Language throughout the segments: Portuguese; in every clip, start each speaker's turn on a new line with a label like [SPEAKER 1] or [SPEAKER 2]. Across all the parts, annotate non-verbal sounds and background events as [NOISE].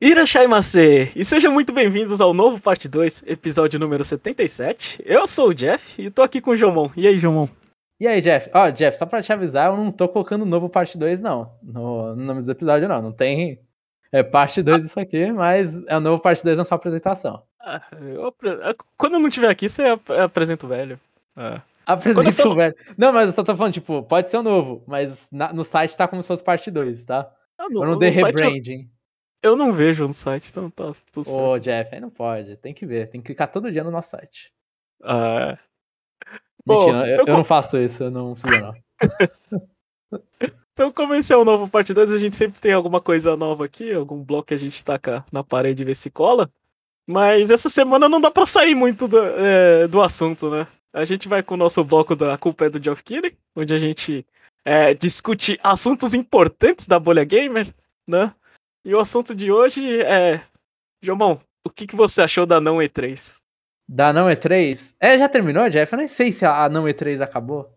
[SPEAKER 1] Irashaimase! E sejam muito bem-vindos ao novo parte 2, episódio número 77. Eu sou o Jeff e tô aqui com o Jomon. E aí, Jomon?
[SPEAKER 2] E aí, Jeff? Ó, Jeff, só pra te avisar, eu não tô colocando novo parte 2, não. No, no nome dos episódios, não. Não tem. É parte 2 isso aqui, mas é o novo parte 2 na sua apresentação.
[SPEAKER 1] Ah, eu, quando eu não estiver aqui, você ap apresenta o velho. Ah.
[SPEAKER 2] Apresenta tô... o velho. Não, mas eu só tô falando, tipo, pode ser o novo, mas na, no site tá como se fosse parte 2, tá? Ah, no, eu não dei rebranding.
[SPEAKER 1] Eu não vejo no site, então tá tudo certo.
[SPEAKER 2] Ô, Jeff, aí não pode. Tem que ver. Tem que clicar todo dia no nosso site.
[SPEAKER 1] Ah.
[SPEAKER 2] Mentira, Bom, eu, então... eu, não faço isso, eu não preciso não. [LAUGHS]
[SPEAKER 1] então, como esse é o novo parte 2, a gente sempre tem alguma coisa nova aqui, algum bloco que a gente taca na parede e vê se cola. Mas essa semana não dá pra sair muito do, é, do assunto, né? A gente vai com o nosso bloco da Culpa é do Geoff Keighley, onde a gente é, discute assuntos importantes da bolha gamer, né? E o assunto de hoje é. Jomão, o que, que você achou da não E3?
[SPEAKER 2] Da não E3? É, já terminou, Jeff? Eu nem sei se a não E3 acabou.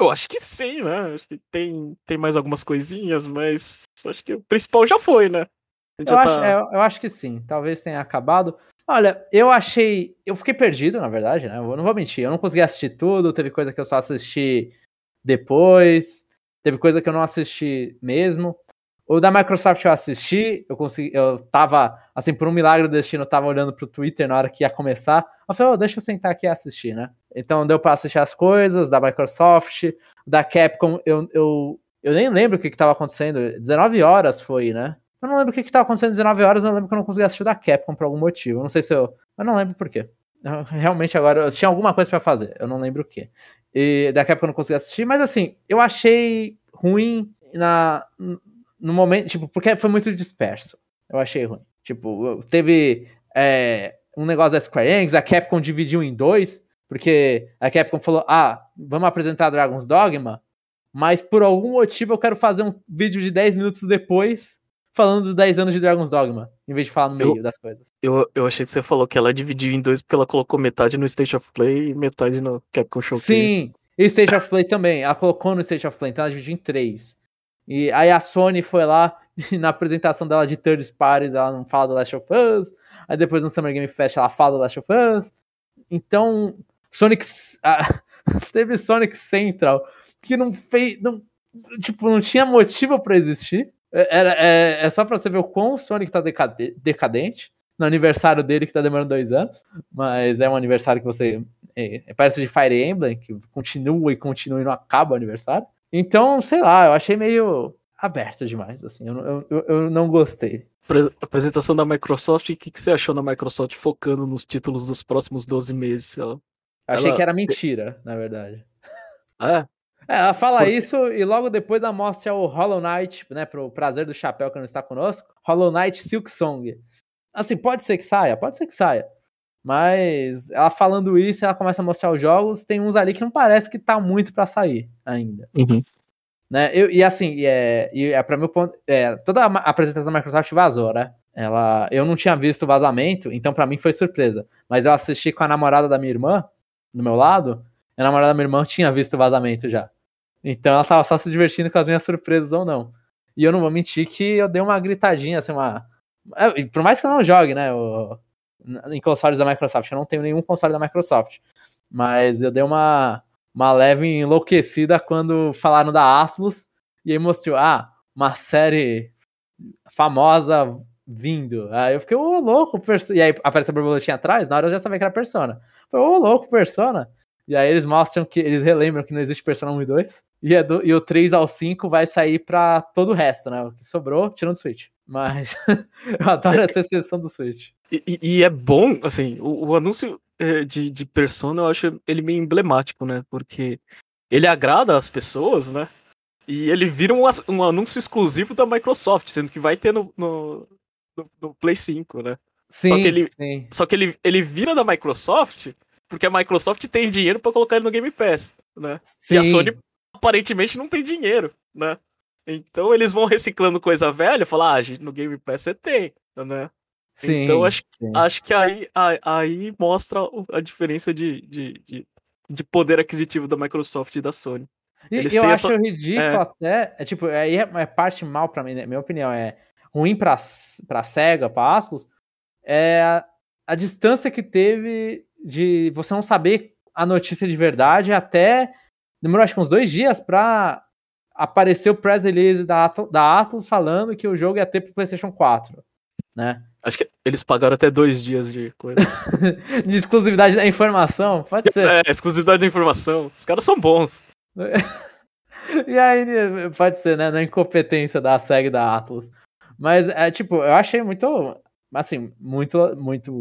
[SPEAKER 1] Eu acho que sim, né? Acho que tem, tem mais algumas coisinhas, mas acho que o principal já foi, né?
[SPEAKER 2] Eu, tá... acho, é, eu acho que sim. Talvez tenha acabado. Olha, eu achei. Eu fiquei perdido, na verdade, né? Eu não vou mentir. Eu não consegui assistir tudo. Teve coisa que eu só assisti depois. Teve coisa que eu não assisti mesmo. O da Microsoft eu assisti, eu consegui, eu tava, assim, por um milagre do destino, eu tava olhando pro Twitter na hora que ia começar. Eu falei, oh, deixa eu sentar aqui e assistir, né? Então deu pra assistir as coisas da Microsoft, da Capcom, eu, eu, eu nem lembro o que que tava acontecendo. 19 horas foi, né? Eu não lembro o que que tava acontecendo 19 horas, eu lembro que eu não consegui assistir da Capcom por algum motivo. Eu não sei se eu. Eu não lembro por quê. Eu, realmente agora eu tinha alguma coisa para fazer, eu não lembro o que. E da Capcom eu não consegui assistir, mas assim, eu achei ruim na no momento, tipo, porque foi muito disperso. Eu achei ruim. Tipo, teve é, um negócio da Square Enix, a Capcom dividiu em dois, porque a Capcom falou: ah, vamos apresentar Dragon's Dogma, mas por algum motivo eu quero fazer um vídeo de 10 minutos depois falando dos 10 anos de Dragon's Dogma, em vez de falar no meio
[SPEAKER 1] eu,
[SPEAKER 2] das coisas.
[SPEAKER 1] Eu, eu achei que você falou que ela dividiu em dois porque ela colocou metade no State of Play e metade no Capcom Showcase.
[SPEAKER 2] Sim, e State of Play também. Ela colocou no State of Play, então ela dividiu em três. E aí a Sony foi lá e [LAUGHS] na apresentação dela de third parties, ela não fala do Last of Us. Aí depois no Summer Game Fest ela fala do Last of Us. Então, Sonic ah, [LAUGHS] teve Sonic Central que não fez, não, tipo, não tinha motivo para existir. É, era, é, é só pra você ver o quão o Sonic tá decadente. No aniversário dele, que tá demorando dois anos. Mas é um aniversário que você. É, é parece de Fire Emblem, que continua e continua e não acaba o aniversário. Então, sei lá, eu achei meio aberto demais, assim, eu, eu, eu não gostei.
[SPEAKER 1] Apresentação da Microsoft, o que, que você achou da Microsoft focando nos títulos dos próximos 12 meses? Ela,
[SPEAKER 2] achei ela... que era mentira, na verdade.
[SPEAKER 1] É?
[SPEAKER 2] É, ela fala isso e logo depois ela mostra o Hollow Knight, né, pro prazer do chapéu que não está conosco, Hollow Knight Silk Song. Assim, pode ser que saia, pode ser que saia. Mas ela falando isso, ela começa a mostrar os jogos. Tem uns ali que não parece que tá muito para sair ainda.
[SPEAKER 1] Uhum.
[SPEAKER 2] Né? Eu, e assim, é, e é para meu ponto. É, toda a apresentação da Microsoft vazou, né? Ela, eu não tinha visto o vazamento, então para mim foi surpresa. Mas eu assisti com a namorada da minha irmã, do meu lado, e a namorada da minha irmã tinha visto o vazamento já. Então ela tava só se divertindo com as minhas surpresas ou não. E eu não vou mentir que eu dei uma gritadinha, assim, uma. É, por mais que eu não jogue, né? Em consoles da Microsoft. Eu não tenho nenhum console da Microsoft. Mas eu dei uma, uma leve enlouquecida quando falaram da Atlus e aí mostrou, ah, uma série famosa vindo. Aí eu fiquei, ô, oh, louco, e aí aparece a borboletinha atrás, na hora eu já sabia que era Persona. Falei, ô, oh, louco, Persona. E aí eles mostram que, eles relembram que não existe Persona 1 e 2, e, é do, e o 3 ao 5 vai sair pra todo o resto, né, o que sobrou, tirando o Switch. Mas [LAUGHS] eu adoro essa exceção do Switch.
[SPEAKER 1] E, e, é bom, assim, o, o anúncio é, de, de Persona eu acho ele meio emblemático, né? Porque ele agrada as pessoas, né? E ele vira um, um anúncio exclusivo da Microsoft, sendo que vai ter no, no, no, no Play 5, né?
[SPEAKER 2] Sim,
[SPEAKER 1] só que, ele,
[SPEAKER 2] sim.
[SPEAKER 1] Só que ele, ele vira da Microsoft porque a Microsoft tem dinheiro para colocar ele no Game Pass, né?
[SPEAKER 2] Sim.
[SPEAKER 1] E a Sony aparentemente não tem dinheiro, né? Então eles vão reciclando coisa velha, falar, ah, gente, no Game Pass você tem, né?
[SPEAKER 2] Sim,
[SPEAKER 1] então acho,
[SPEAKER 2] sim.
[SPEAKER 1] acho que aí, aí mostra a diferença de, de, de, de poder aquisitivo da Microsoft e da Sony.
[SPEAKER 2] E Eles eu acho essa... ridículo é... até, é tipo, aí é, é parte mal para mim, né? Minha opinião é ruim pra, pra SEGA, pra Atlas, é a, a distância que teve de você não saber a notícia de verdade até. Demorou acho que uns dois dias pra aparecer o press release da, da Atlas falando que o jogo ia ter pro PlayStation 4, né?
[SPEAKER 1] Acho que eles pagaram até dois dias de coisa. [LAUGHS]
[SPEAKER 2] de exclusividade da informação? Pode ser.
[SPEAKER 1] É, exclusividade da informação. Os caras são bons. [LAUGHS]
[SPEAKER 2] e aí, pode ser, né? Na incompetência da SEG da Atlas. Mas, é tipo, eu achei muito. Assim, muito. muito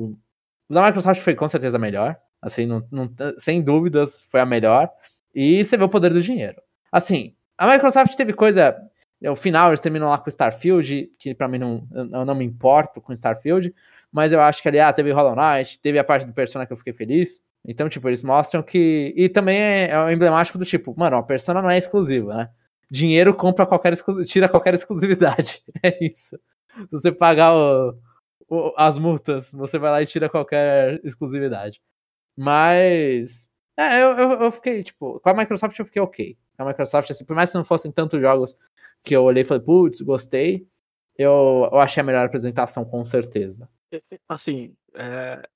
[SPEAKER 2] o da Microsoft foi com certeza melhor. Assim, não, não, sem dúvidas, foi a melhor. E você vê o poder do dinheiro. Assim, a Microsoft teve coisa é, o final eles terminam lá com Starfield, que para mim não, eu não me importo com Starfield, mas eu acho que ali, ah, teve Hollow Knight, teve a parte do Persona que eu fiquei feliz. Então, tipo, eles mostram que. E também é, é emblemático do tipo, mano, a Persona não é exclusiva, né? Dinheiro compra qualquer tira qualquer exclusividade. [LAUGHS] É isso. Se você pagar o, o, as multas, você vai lá e tira qualquer exclusividade. Mas. É, eu, eu, eu, fiquei, tipo, com a Microsoft eu fiquei ok. A Microsoft, assim, por mais que não fossem tantos jogos que eu olhei e falei, putz, gostei. Eu, eu achei a melhor apresentação, com certeza.
[SPEAKER 1] Assim, é,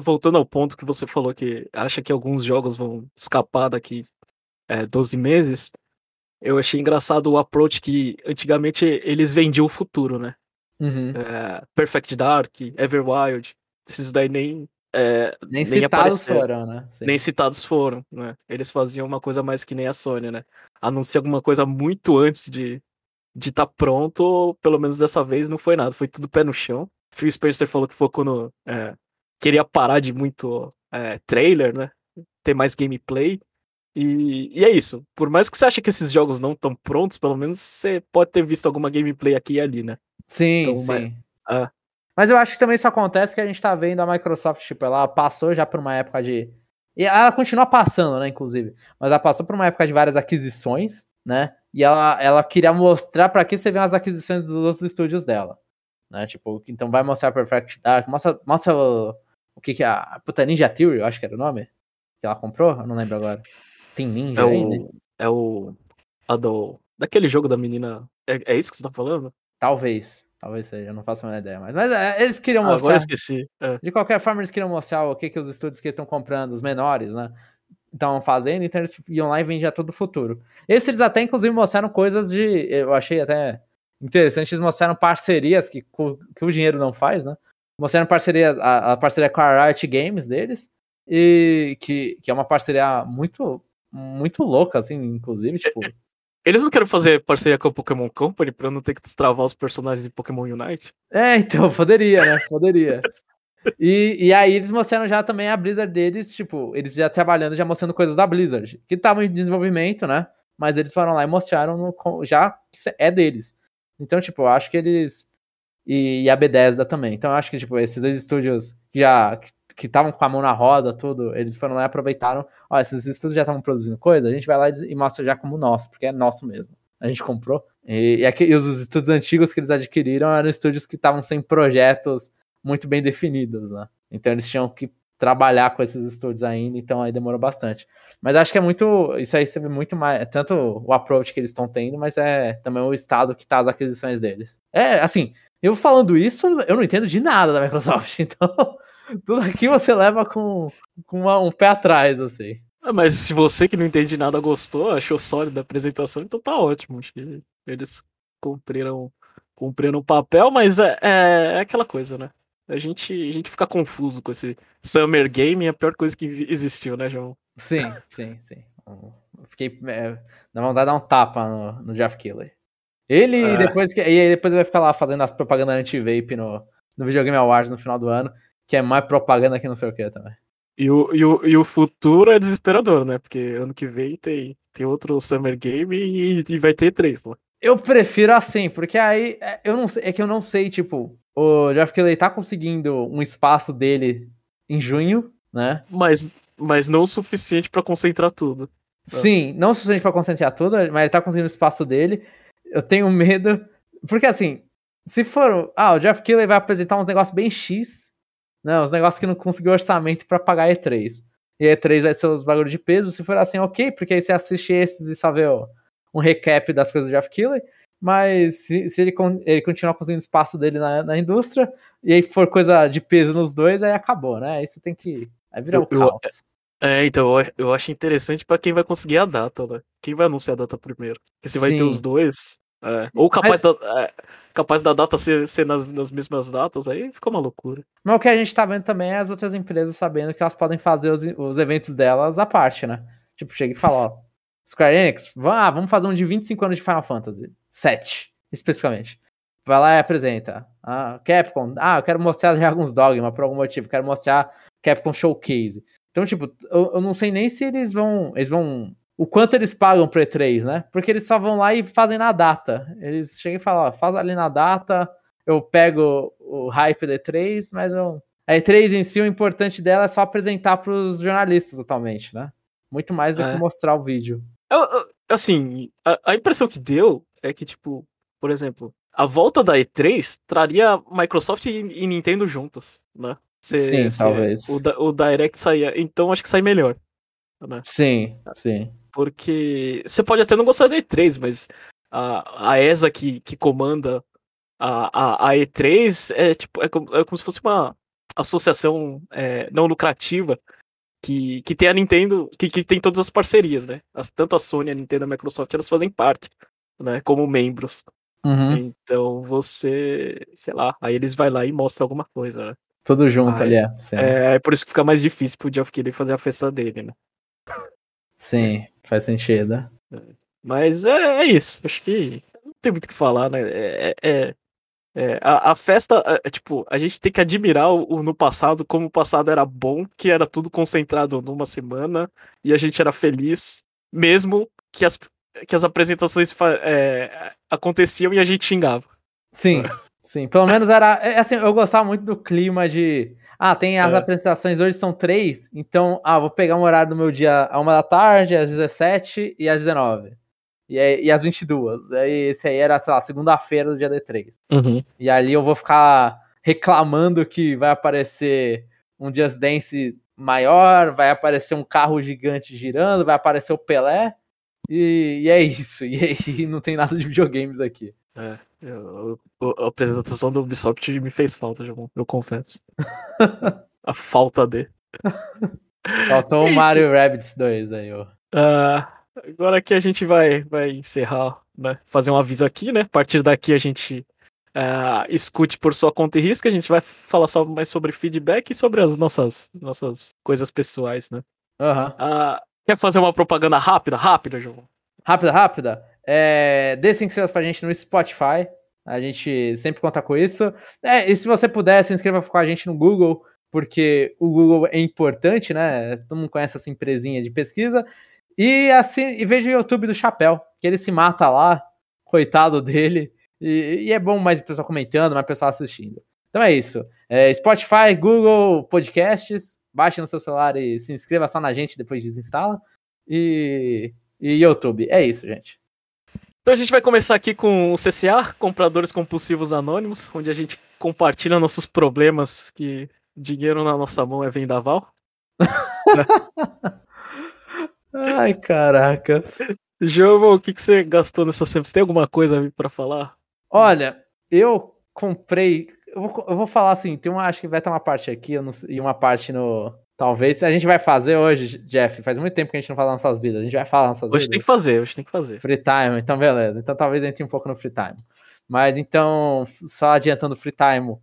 [SPEAKER 1] voltando ao ponto que você falou que acha que alguns jogos vão escapar daqui é, 12 meses, eu achei engraçado o approach que antigamente eles vendiam o futuro, né?
[SPEAKER 2] Uhum.
[SPEAKER 1] É, Perfect Dark, Everwild, esses daí nem. É,
[SPEAKER 2] nem, nem citados foram, né?
[SPEAKER 1] Sim. Nem citados foram, né? Eles faziam uma coisa mais que nem a Sony, né? anunciar alguma coisa muito antes de de estar tá pronto, pelo menos dessa vez não foi nada, foi tudo pé no chão. Phil Spencer falou que foi quando é, queria parar de muito é, trailer, né? Ter mais gameplay. E, e, é isso. Por mais que você ache que esses jogos não estão prontos, pelo menos você pode ter visto alguma gameplay aqui e ali, né?
[SPEAKER 2] Sim, então, sim. Mas, mas eu acho que também isso acontece que a gente tá vendo a Microsoft, tipo, ela passou já por uma época de e ela continua passando, né, inclusive. Mas ela passou por uma época de várias aquisições, né? E ela, ela queria mostrar para que você vê as aquisições dos outros estúdios dela. Né? Tipo, então vai mostrar Perfect Dark, mostra, mostra o, o que que é a puta Ninja Theory, eu acho que era o nome, que ela comprou, eu não lembro agora. Tem Ninja
[SPEAKER 1] é
[SPEAKER 2] aí,
[SPEAKER 1] o,
[SPEAKER 2] né?
[SPEAKER 1] É o. A do. Daquele jogo da menina. É, é isso que você tá falando?
[SPEAKER 2] Talvez. Talvez seja, eu não faço a menor ideia. Mas, mas é, eles queriam
[SPEAKER 1] ah,
[SPEAKER 2] mostrar.
[SPEAKER 1] Agora esqueci. É.
[SPEAKER 2] De qualquer forma, eles queriam mostrar o que, que os estúdios que estão comprando, os menores, né? Estão fazendo, então eles iam lá e vendiam todo o futuro. Esses eles até, inclusive, mostraram coisas de. Eu achei até interessante, eles mostraram parcerias que, que o dinheiro não faz, né? Mostraram parcerias, a, a parceria com a Riot Games deles, e que, que é uma parceria muito, muito louca, assim, inclusive, [LAUGHS] tipo.
[SPEAKER 1] Eles não querem fazer parceria com a Pokémon Company pra não ter que destravar os personagens de Pokémon Unite?
[SPEAKER 2] É, então, [LAUGHS] poderia, né? Poderia. e, e aí eles mostraram já também a Blizzard deles, tipo, eles já trabalhando, já mostrando coisas da Blizzard, que estavam em desenvolvimento, né? Mas eles foram lá e mostraram no, já que é deles. Então, tipo, eu acho que eles. E, e a Bethesda também. Então, eu acho que, tipo, esses dois estúdios já que estavam com a mão na roda, tudo, eles foram lá e aproveitaram. Ó, esses estudos já estavam produzindo coisa, a gente vai lá e mostra já como nosso, porque é nosso mesmo. A gente comprou. E, e, aqui, e os estudos antigos que eles adquiriram eram estúdios que estavam sem projetos muito bem definidos, né? Então eles tinham que trabalhar com esses estúdios ainda, então aí demorou bastante. Mas acho que é muito. Isso aí vê muito mais. É tanto o approach que eles estão tendo, mas é também o estado que tá as aquisições deles. É, assim, eu falando isso, eu não entendo de nada da Microsoft, [LAUGHS] então tudo aqui você leva com, com uma, um pé atrás, assim.
[SPEAKER 1] Ah, mas se você que não entende nada gostou, achou sólida a apresentação, então tá ótimo. Acho que eles cumpriram, cumpriram o papel, mas é, é, é, aquela coisa, né? A gente, a gente fica confuso com esse Summer Game, é a pior coisa que existiu, né, João?
[SPEAKER 2] Sim, sim, sim. Eu fiquei. É, dá vontade de dar um tapa no, no Jeff Killer. Ele, é. depois que, e aí depois vai ficar lá fazendo as propagandas anti-vape no, no Videogame Awards no final do ano que é mais propaganda que não sei o que também.
[SPEAKER 1] E o, e, o, e o futuro é desesperador, né? Porque ano que vem tem, tem outro Summer Game e, e vai ter três lá.
[SPEAKER 2] Eu prefiro assim, porque aí é, eu não sei, é que eu não sei, tipo, o Jeff Kelly tá conseguindo um espaço dele em junho, né?
[SPEAKER 1] Mas, mas não o suficiente para concentrar tudo.
[SPEAKER 2] Sim, não o suficiente para concentrar tudo, mas ele tá conseguindo o espaço dele. Eu tenho medo, porque assim, se for, ah, o Jeff Kelly vai apresentar uns negócios bem X, não, os negócios que não conseguiu orçamento para pagar E3. E E3 vai ser os bagulho de peso. Se for assim, ok, porque aí você assiste esses e só vê ó, um recap das coisas do Jeff Killer. mas se, se ele, ele continuar conseguindo espaço dele na, na indústria, e aí for coisa de peso nos dois, aí acabou, né? Aí você tem que. Aí virar o caos.
[SPEAKER 1] É, então, eu, eu acho interessante para quem vai conseguir a data, né? Quem vai anunciar a data primeiro. Porque se vai Sim. ter os dois. É, ou capaz, Mas... da, é, capaz da data ser, ser nas, nas, mesmas datas, aí fica uma loucura.
[SPEAKER 2] Mas o que a gente tá vendo também é as outras empresas sabendo que elas podem fazer os, os eventos delas à parte, né? Tipo, chega e fala, ó, Square Enix, ah, vamos fazer um de 25 anos de Final Fantasy. 7, especificamente. Vai lá e apresenta. Ah, Capcom, ah, eu quero mostrar Dragon's Dogma por algum motivo, quero mostrar Capcom Showcase. Então, tipo, eu, eu, não sei nem se eles vão. Eles vão. O quanto eles pagam pro E3, né? Porque eles só vão lá e fazem na data. Eles chegam e falam, ó, faz ali na data, eu pego o hype da E3, mas eu. A E3 em si, o importante dela é só apresentar pros jornalistas atualmente, né? Muito mais do é. que mostrar o vídeo.
[SPEAKER 1] Eu, eu, assim, a, a, impressão que deu é que, tipo, por exemplo, a volta da E3 traria Microsoft e, e Nintendo juntos, né?
[SPEAKER 2] Se, sim, se talvez.
[SPEAKER 1] O, o Direct saia. Então acho que sai melhor. Né?
[SPEAKER 2] Sim, sim.
[SPEAKER 1] Porque você pode até não gostar da E3, mas a, a ESA que, que comanda a, a, a E3 é tipo é como, é como se fosse uma associação é, não lucrativa que, que tem a Nintendo, que, que tem todas as parcerias, né? As, tanto a Sony, a Nintendo e a Microsoft, elas fazem parte, né? Como membros. Uhum. Então você, sei lá, aí eles vai lá e mostram alguma coisa, né?
[SPEAKER 2] Tudo junto ali, é.
[SPEAKER 1] É, é por isso que fica mais difícil pro Geoff Keighley fazer a festa dele, né?
[SPEAKER 2] Sim, faz sentido. É.
[SPEAKER 1] Mas é, é, isso, acho que não tem muito o que falar, né? É, é, é a, a, festa, é, tipo, a gente tem que admirar o, o, no passado, como o passado era bom, que era tudo concentrado numa semana, e a gente era feliz, mesmo que as, que as apresentações é, aconteciam e a gente xingava.
[SPEAKER 2] Sim, [LAUGHS] Sim, pelo menos era. É, assim, eu gostava muito do clima de. Ah, tem as é. apresentações hoje são três, então, ah, vou pegar um horário do meu dia a uma da tarde, às 17 e às 19. E, e às 22. Aí esse aí era, sei lá, segunda-feira do dia D3. Uhum. E ali eu vou ficar reclamando que vai aparecer um Just Dance maior, vai aparecer um carro gigante girando, vai aparecer o Pelé. E, e é isso. [LAUGHS] E aí não tem nada de videogames aqui.
[SPEAKER 1] É. Eu, a apresentação do Ubisoft me fez falta, João, eu confesso. [LAUGHS] a falta de.
[SPEAKER 2] Faltou o [LAUGHS] Mario Rabbids 2 aí, ó.
[SPEAKER 1] Uh, agora que a gente vai, vai encerrar, né? Fazer um aviso aqui, né? A partir daqui a gente uh, escute por sua conta e risco. A gente vai falar só mais sobre feedback e sobre as nossas, nossas coisas pessoais, né?
[SPEAKER 2] Uhum. Uh,
[SPEAKER 1] quer fazer uma propaganda rápida? Rápida, João?
[SPEAKER 2] Rápida, rápida? É, dê 5 estrelas pra gente no Spotify. A gente sempre conta com isso. É, e se você puder, se inscreva com a gente no Google, porque o Google é importante, né? Todo mundo conhece essa empresinha de pesquisa. E assim, e veja o YouTube do Chapéu, que ele se mata lá, coitado dele. E, e é bom mais pessoal comentando, mais pessoal assistindo. Então é isso. É, Spotify, Google Podcasts, baixe no seu celular e se inscreva só na gente, depois desinstala. E, e YouTube. É isso, gente.
[SPEAKER 1] Então a gente vai começar aqui com o CCA, Compradores Compulsivos Anônimos, onde a gente compartilha nossos problemas que dinheiro na nossa mão é vendaval. [LAUGHS]
[SPEAKER 2] Ai, caracas.
[SPEAKER 1] João, o que, que você gastou nessa semana? Você tem alguma coisa para falar?
[SPEAKER 2] Olha, eu comprei. Eu vou, eu vou, falar assim: tem uma, acho que vai ter uma parte aqui e uma parte no, Talvez a gente vai fazer hoje, Jeff. Faz muito tempo que a gente não fala nossas vidas. A gente vai falar nossas
[SPEAKER 1] hoje vidas. Hoje tem que fazer, hoje tem que fazer.
[SPEAKER 2] Free time, então beleza. Então talvez entre um pouco no free time. Mas então, só adiantando o free time,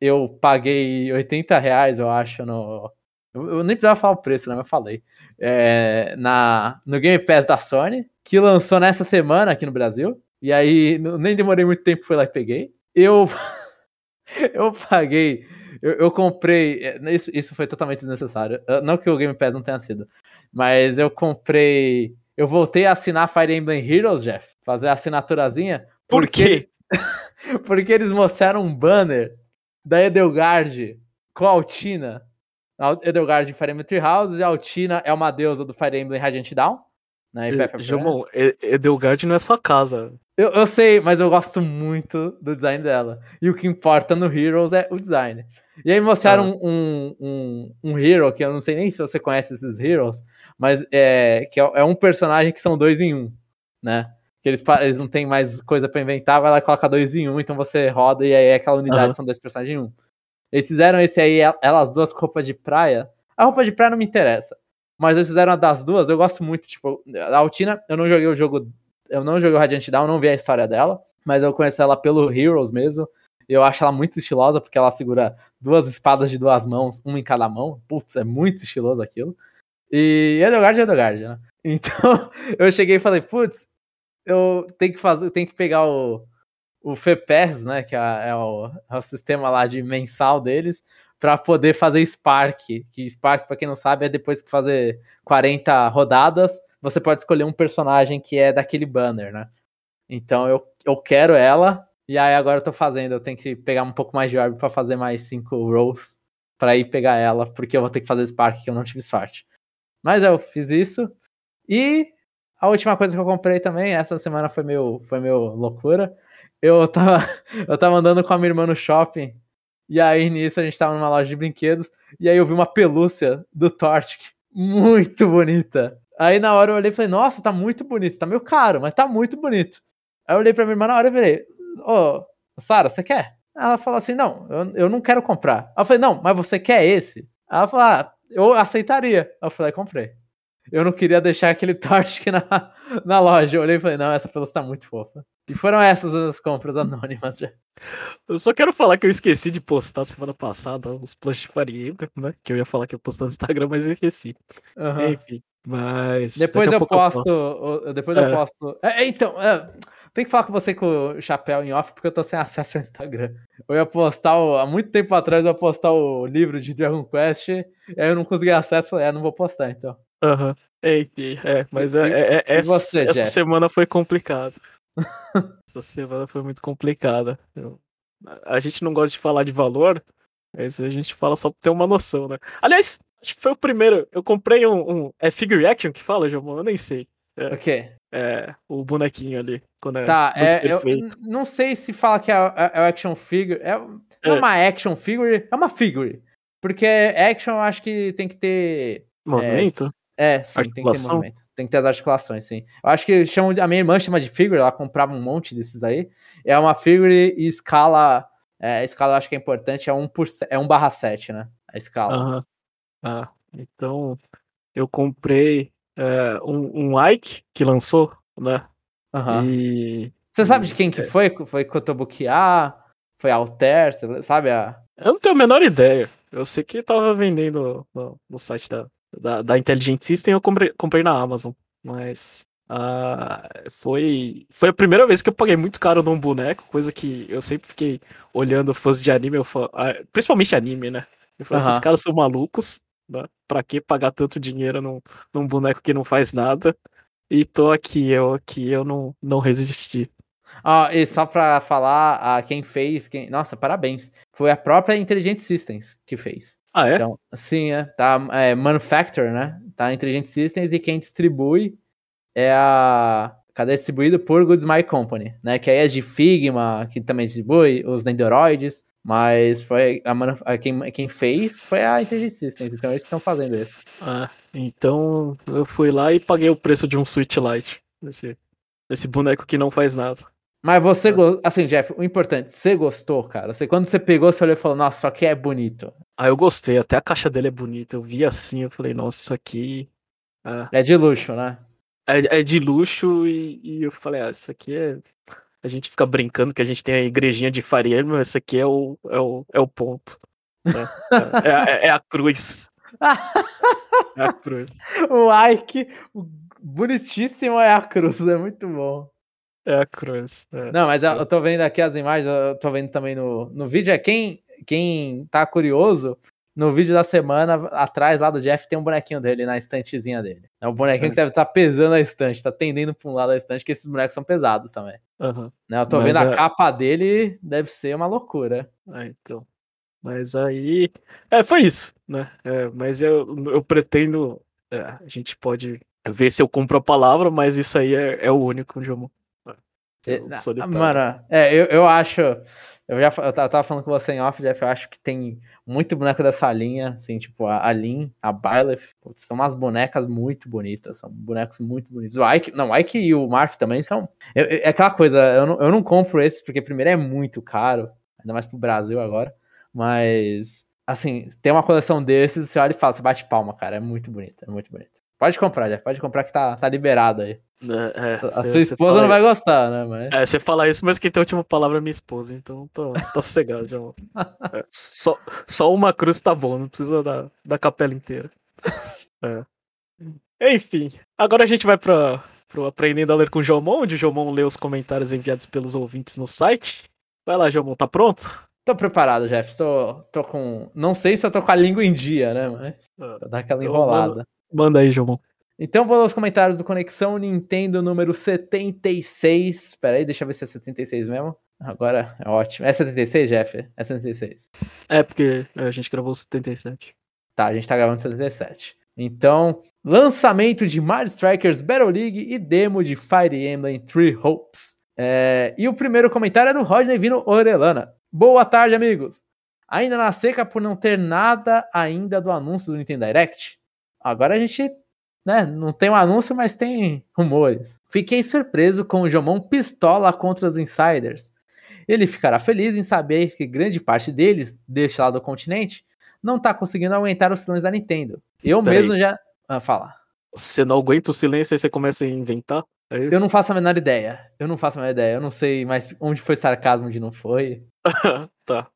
[SPEAKER 2] eu paguei 80 reais, eu acho, no. Eu nem precisava falar o preço, né? Mas eu falei. É, na, no Game Pass da Sony, que lançou nessa semana aqui no Brasil. E aí, nem demorei muito tempo, fui lá e peguei. Eu. [LAUGHS] eu paguei eu, eu comprei. É, isso, isso foi totalmente desnecessário. Não que o Game Pass não tenha sido. Mas eu comprei. Eu voltei a assinar Fire Emblem Heroes, Jeff. Fazer a assinaturazinha.
[SPEAKER 1] Por quê? [LAUGHS]
[SPEAKER 2] porque eles mostraram um banner da Edelgard com a Altina. A Edelgard de Fire Emblem Three Houses e a Altina é uma deusa do Fire Emblem Radiant Dawn.
[SPEAKER 1] Né, Jumon, Edelgard não é sua casa.
[SPEAKER 2] Eu, eu sei, mas eu gosto muito do design dela. E o que importa no Heroes é o design. E aí mostraram ah. um, um, um hero, que eu não sei nem se você conhece esses heroes, mas é, que é, é um personagem que são dois em um, né? Que eles, eles não têm mais coisa pra inventar, vai lá e coloca dois em um, então você roda e aí é aquela unidade
[SPEAKER 1] Aham.
[SPEAKER 2] são dois personagens em um. Eles fizeram esse aí, el- elas duas com roupa de praia. A roupa de praia não me interessa. Mas eles fizeram a das duas, eu gosto muito. Tipo, a Altina, eu não joguei o jogo. Eu não joguei o Radiant Down, não vi a história dela. Mas eu conheço ela pelo Heroes mesmo. Eu acho ela muito estilosa, porque ela segura duas espadas de duas mãos, uma em cada mão. Putz, é muito estiloso aquilo. E Edelgard é Edelgard, né? [LAUGHS] Então, eu cheguei e falei, putz, eu tenho que fazer, tenho que pegar o, o FEPES, né? Que é, é o, é o sistema lá de mensal deles, para poder fazer Spark. Que Spark, pra quem não sabe, é depois que fazer 40 rodadas, você pode escolher um personagem que é daquele banner, né? Então eu, eu quero ela, e aí agora eu tô fazendo, eu tenho que pegar um pouco mais de orb pra fazer mais 5 rolls pra ir pegar ela, porque eu vou ter que fazer Spark que eu não tive sorte. Mas eu fiz isso. E a última coisa que eu comprei também, essa semana foi meio, foi meio loucura. Eu tava, [LAUGHS] eu tava andando com a minha irmã no shopping, e aí nisso a gente tava numa loja de brinquedos, e aí eu vi uma pelúcia do Torchic, muito bonita. Aí na hora eu olhei e falei, nossa, tá muito bonito, tá meio caro, mas tá muito bonito. Aí eu olhei pra minha irmã na hora e falei, ô, Sara, você quer? Ela falou assim, não, eu, eu não quero comprar. Aí eu falei, não, mas você quer esse? Ela falou, ah, eu aceitaria. Aí eu falei, comprei. Eu não queria deixar aquele [LAUGHS] Torchic na, na loja. Eu olhei e falei, não, essa pelúcia tá muito fofa. E foram essas as compras anônimas já.
[SPEAKER 1] Eu só quero falar que eu esqueci de postar semana passada os plush Emblem, né? Que eu ia falar que eu postar no Instagram, mas eu esqueci.
[SPEAKER 2] Aham.
[SPEAKER 1] Enfim, mas.
[SPEAKER 2] Depois
[SPEAKER 1] daqui a
[SPEAKER 2] eu posto. Depois
[SPEAKER 1] É.
[SPEAKER 2] eu posto. É, é, então, é, tem que falar com você com o chapéu em off, porque eu tô sem acesso ao Instagram. Eu ia postar, o- há muito tempo atrás, eu ia postar o livro de Dragon Quest, e aí eu não consegui acesso, falei, é, não vou postar então.
[SPEAKER 1] Aham. Enfim, é, mas é,
[SPEAKER 2] E-
[SPEAKER 1] é- é-
[SPEAKER 2] e
[SPEAKER 1] essa,
[SPEAKER 2] você,
[SPEAKER 1] essa semana foi complicada. Essa semana foi muito complicada. Eu- a gente não gosta de falar de valor, mas a gente fala só pra ter uma noção, né? Aliás, acho que foi o primeiro. Eu comprei um. um- é figure action que fala, João? Eu nem sei.
[SPEAKER 2] Ok.
[SPEAKER 1] É, o bonequinho ali. Quando é
[SPEAKER 2] Tá,
[SPEAKER 1] muito
[SPEAKER 2] é, eu não sei se fala que é, é- é action figure. É, é
[SPEAKER 1] É.
[SPEAKER 2] uma action figure, é uma figure. Porque action eu acho que tem que ter.
[SPEAKER 1] Movimento?
[SPEAKER 2] É, sim, tem que ter
[SPEAKER 1] Articulação?
[SPEAKER 2] movimento. Tem que ter as articulações, sim. Eu acho que chamam, a minha irmã chama de figure, ela comprava um monte desses aí. É uma figure e escala. É, a escala eu acho que é importante, é 1, por, é 1 barra 7, né? A escala.
[SPEAKER 1] Aham. Ah, então eu comprei é, um, um Ike que lançou, né?
[SPEAKER 2] Aham.
[SPEAKER 1] E
[SPEAKER 2] Você sabe de quem que foi? Foi Kotobukiya? Foi Alter? Sabe a.
[SPEAKER 1] eu não tenho a menor ideia. Eu sei que tava vendendo no, no site da, da, da Intelligent System, eu comprei, comprei na Amazon. Mas ah, foi, foi a primeira vez que eu paguei muito caro num boneco, coisa que eu sempre fiquei olhando fãs de anime, eu falo, ah, principalmente anime, né? Eu falei, esses
[SPEAKER 2] Aham.
[SPEAKER 1] caras são malucos, né? Pra que pagar tanto dinheiro num, num boneco que não faz nada? E tô aqui, eu aqui, eu não, não resisti.
[SPEAKER 2] Ah, e só pra falar, a quem fez, quem... nossa, parabéns. Foi a própria Intelligent Systems que fez.
[SPEAKER 1] Ah, é?
[SPEAKER 2] Então, sim, é, tá, é Manufacturer, né? Tá a Intelligent Systems e quem distribui é a. Cadê distribuído por Good Smile Company, né? Que aí é de Figma, que também distribui, os Nendoroids, mas foi a, a quem, quem fez foi a Intelligent Systems, então eles estão fazendo esses.
[SPEAKER 1] Ah, então eu fui lá e paguei o preço de um Switch Lite. Esse, esse boneco que não faz nada.
[SPEAKER 2] Mas você,
[SPEAKER 1] É.
[SPEAKER 2] go- assim, Jeff, o importante, você gostou, cara? Você, quando você pegou, você olhou e falou, nossa, isso aqui é bonito.
[SPEAKER 1] Ah, eu gostei, até a caixa dele é bonita. Eu vi assim, eu falei, nossa, isso aqui ah,
[SPEAKER 2] É de luxo, né?
[SPEAKER 1] é, é de luxo e, e eu falei, ah, isso aqui é. A gente fica brincando que a gente tem a igrejinha de Faria, mas esse aqui é o, é o, é o ponto. né? É, é a- é a cruz. É a cruz. [LAUGHS]
[SPEAKER 2] o Ike, bonitíssimo é a cruz, é muito bom.
[SPEAKER 1] É a cruz. é.
[SPEAKER 2] Não, mas eu, eu tô vendo aqui as imagens, eu tô vendo também no, no vídeo. É quem, quem tá curioso, no vídeo da semana, atrás lá do Jeff, tem um bonequinho dele na estantezinha dele. É um bonequinho
[SPEAKER 1] É.
[SPEAKER 2] que deve estar pesando a estante, tá tendendo pra um lado da estante, que esses bonecos são pesados também.
[SPEAKER 1] Aham.
[SPEAKER 2] Né, eu tô
[SPEAKER 1] Mas
[SPEAKER 2] vendo a
[SPEAKER 1] é-
[SPEAKER 2] capa dele, deve ser uma loucura.
[SPEAKER 1] Ah, então. Mas aí. É, foi isso, né? É, mas eu, eu pretendo. é, a gente pode ver se eu compro a palavra, mas isso aí é, é o único é,
[SPEAKER 2] É, na-
[SPEAKER 1] solitário.
[SPEAKER 2] Mano, é, eu, eu acho. Eu já eu tava falando com você em off, Jeff, eu acho que tem muito boneco dessa linha, assim, tipo a, a Lin, a Byleth, são umas bonecas muito bonitas, são bonecos muito bonitos. O Ike, não, o Ike e o Marth também são. é aquela coisa, eu não, eu não compro esses porque primeiro é muito caro, ainda mais pro Brasil agora, mas assim, tem uma coleção desses, você olha e fala, você bate palma, cara, é muito bonito, é muito bonito. Pode comprar, Jeff, pode comprar que tá, tá liberado aí.
[SPEAKER 1] É, é,
[SPEAKER 2] a cê, sua esposa não vai gostar, né? Mas...
[SPEAKER 1] É, você fala isso, mas quem tem a última palavra é minha esposa, então tô, tô sossegado, já. [LAUGHS] É, só, só uma cruz tá bom, não precisa da, da capela inteira. É. Enfim, agora a gente vai pra, pro Aprendendo a Ler com o Jomon, onde o Jomon lê os comentários enviados pelos ouvintes no site. Vai lá, Jomon, tá pronto?
[SPEAKER 2] Tô preparado, Jeff. Tô, tô com. Não sei se eu tô com a língua em dia, né? Mas. Ah, pra dar aquela então, enrolada.
[SPEAKER 1] Manda, aí, Jomon.
[SPEAKER 2] Então vou aos comentários do Conexão Nintendo número 76. Espera aí, deixa eu ver se é 76 mesmo. Agora é ótimo. É 76, Jeff? É 76.
[SPEAKER 1] É, porque a gente gravou 77.
[SPEAKER 2] Tá, a gente tá gravando 77. Então, lançamento de Mario Strikers Battle League e demo de Fire Emblem Three Hopes. É... E o primeiro comentário é do Rodney Vino Orelana. Boa tarde, amigos. Ainda na seca por não ter nada ainda do anúncio do Nintendo Direct. Agora a gente né? Não tem um anúncio, mas tem rumores. Fiquei surpreso com o Jomon pistola contra os insiders. Ele ficará feliz em saber que grande parte deles, deste lado do continente, não tá conseguindo aguentar os silêncios da Nintendo. Eu Pera mesmo aí. já. Ah, fala.
[SPEAKER 1] Você não aguenta o silêncio e você começa a inventar?
[SPEAKER 2] É eu não faço a menor ideia. Eu não faço a menor ideia. Eu não sei mais onde foi sarcasmo, onde não foi. [LAUGHS]
[SPEAKER 1] tá.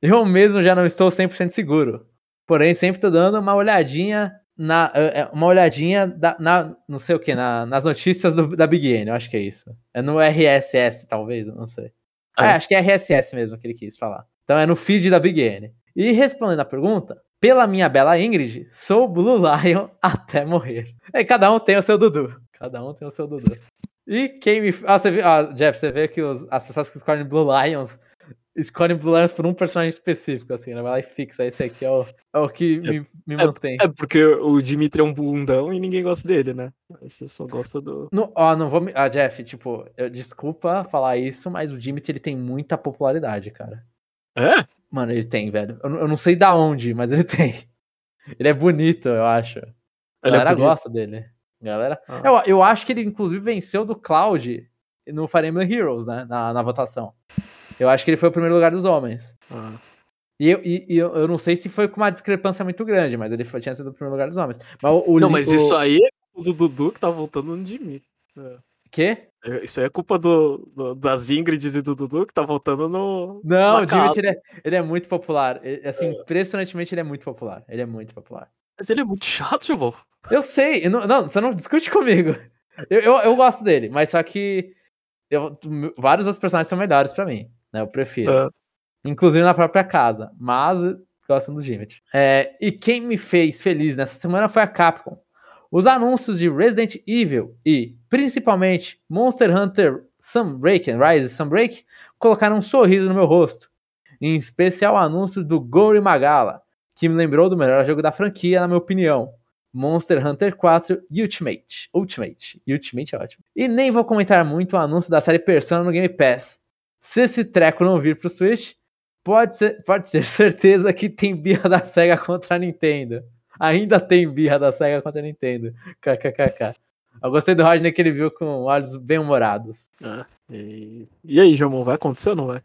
[SPEAKER 2] Eu mesmo já não estou 100% seguro. Porém, sempre tô dando uma olhadinha na, é, é, uma olhadinha da, na, não sei o que, na, nas notícias do, da Big N, eu acho que é isso. É no RSS, talvez, não sei. Ah, é. acho que é RSS mesmo que ele quis falar. Então é no feed da Big N. E respondendo a pergunta, pela minha bela Ingrid, sou Blue Lion [LAUGHS] até morrer. E cada um tem o seu Dudu. Cada um tem o seu Dudu. E quem me. Ah, você viu, ah, Jeff, você vê que os, as pessoas que escolhem Blue Lions escolhe Blue Lions por um personagem específico, assim, né? Vai lá e fixa. Esse aqui é o, é o que é, me, me
[SPEAKER 1] é,
[SPEAKER 2] mantém.
[SPEAKER 1] É porque o Dimitri é um bundão e ninguém gosta dele, né? Você só gosta do.
[SPEAKER 2] No, ó, não vou me. Ah, Jeff, tipo, eu, desculpa falar isso, mas o Dimitri ele tem muita popularidade, cara.
[SPEAKER 1] É?
[SPEAKER 2] Mano, ele tem, velho. Eu, eu não sei da onde, mas ele [LAUGHS] tem. Ele é bonito, eu acho. A galera é gosta dele. Galera. Ah. Eu, eu acho que ele, inclusive, venceu do Cloud no Fire Emblem Heroes, né? Na, na votação. Eu acho que ele foi o primeiro lugar dos homens. Ah. E, eu, e, e eu, eu, não sei se foi com uma discrepância muito grande, mas ele foi, tinha sido o primeiro lugar dos homens. Mas o,
[SPEAKER 1] não, mas o... isso aí é do Dudu que tá voltando no Jimmy.
[SPEAKER 2] É. Quê?
[SPEAKER 1] É, isso aí é culpa do, do, das Ingrids e do Dudu que tá voltando no.
[SPEAKER 2] Não, o Jimmy ele, é, ele é muito popular. Ele, assim, é. impressionantemente ele é muito popular. Ele é muito popular.
[SPEAKER 1] Mas ele é muito chato, João.
[SPEAKER 2] Eu sei. Eu não, não, você não discute comigo. Eu, eu, eu, gosto dele, mas só que eu, vários outros personagens são melhores para mim né? Eu prefiro. É. Inclusive na própria casa. Mas gostam do Dimitri. É, e quem me fez feliz nessa semana foi a Capcom. Os anúncios de Resident Evil e, principalmente, Monster Hunter Sunbreak and Rise Sunbreak colocaram um sorriso no meu rosto. Em especial o anúncio do Gory Magala, que me lembrou do melhor jogo da franquia, na minha opinião. Monster Hunter 4 Ultimate. Ultimate. Ultimate é ótimo. E nem vou comentar muito o anúncio da série Persona no Game Pass, se esse treco não vir pro Switch, pode, ser, pode ter [LAUGHS] certeza que tem birra da SEGA contra a Nintendo. Ainda tem birra da SEGA contra a Nintendo. KKKK. Eu gostei do Rodney que ele viu com olhos bem humorados.
[SPEAKER 1] Ah, e... e aí, João, vai acontecer ou não vai?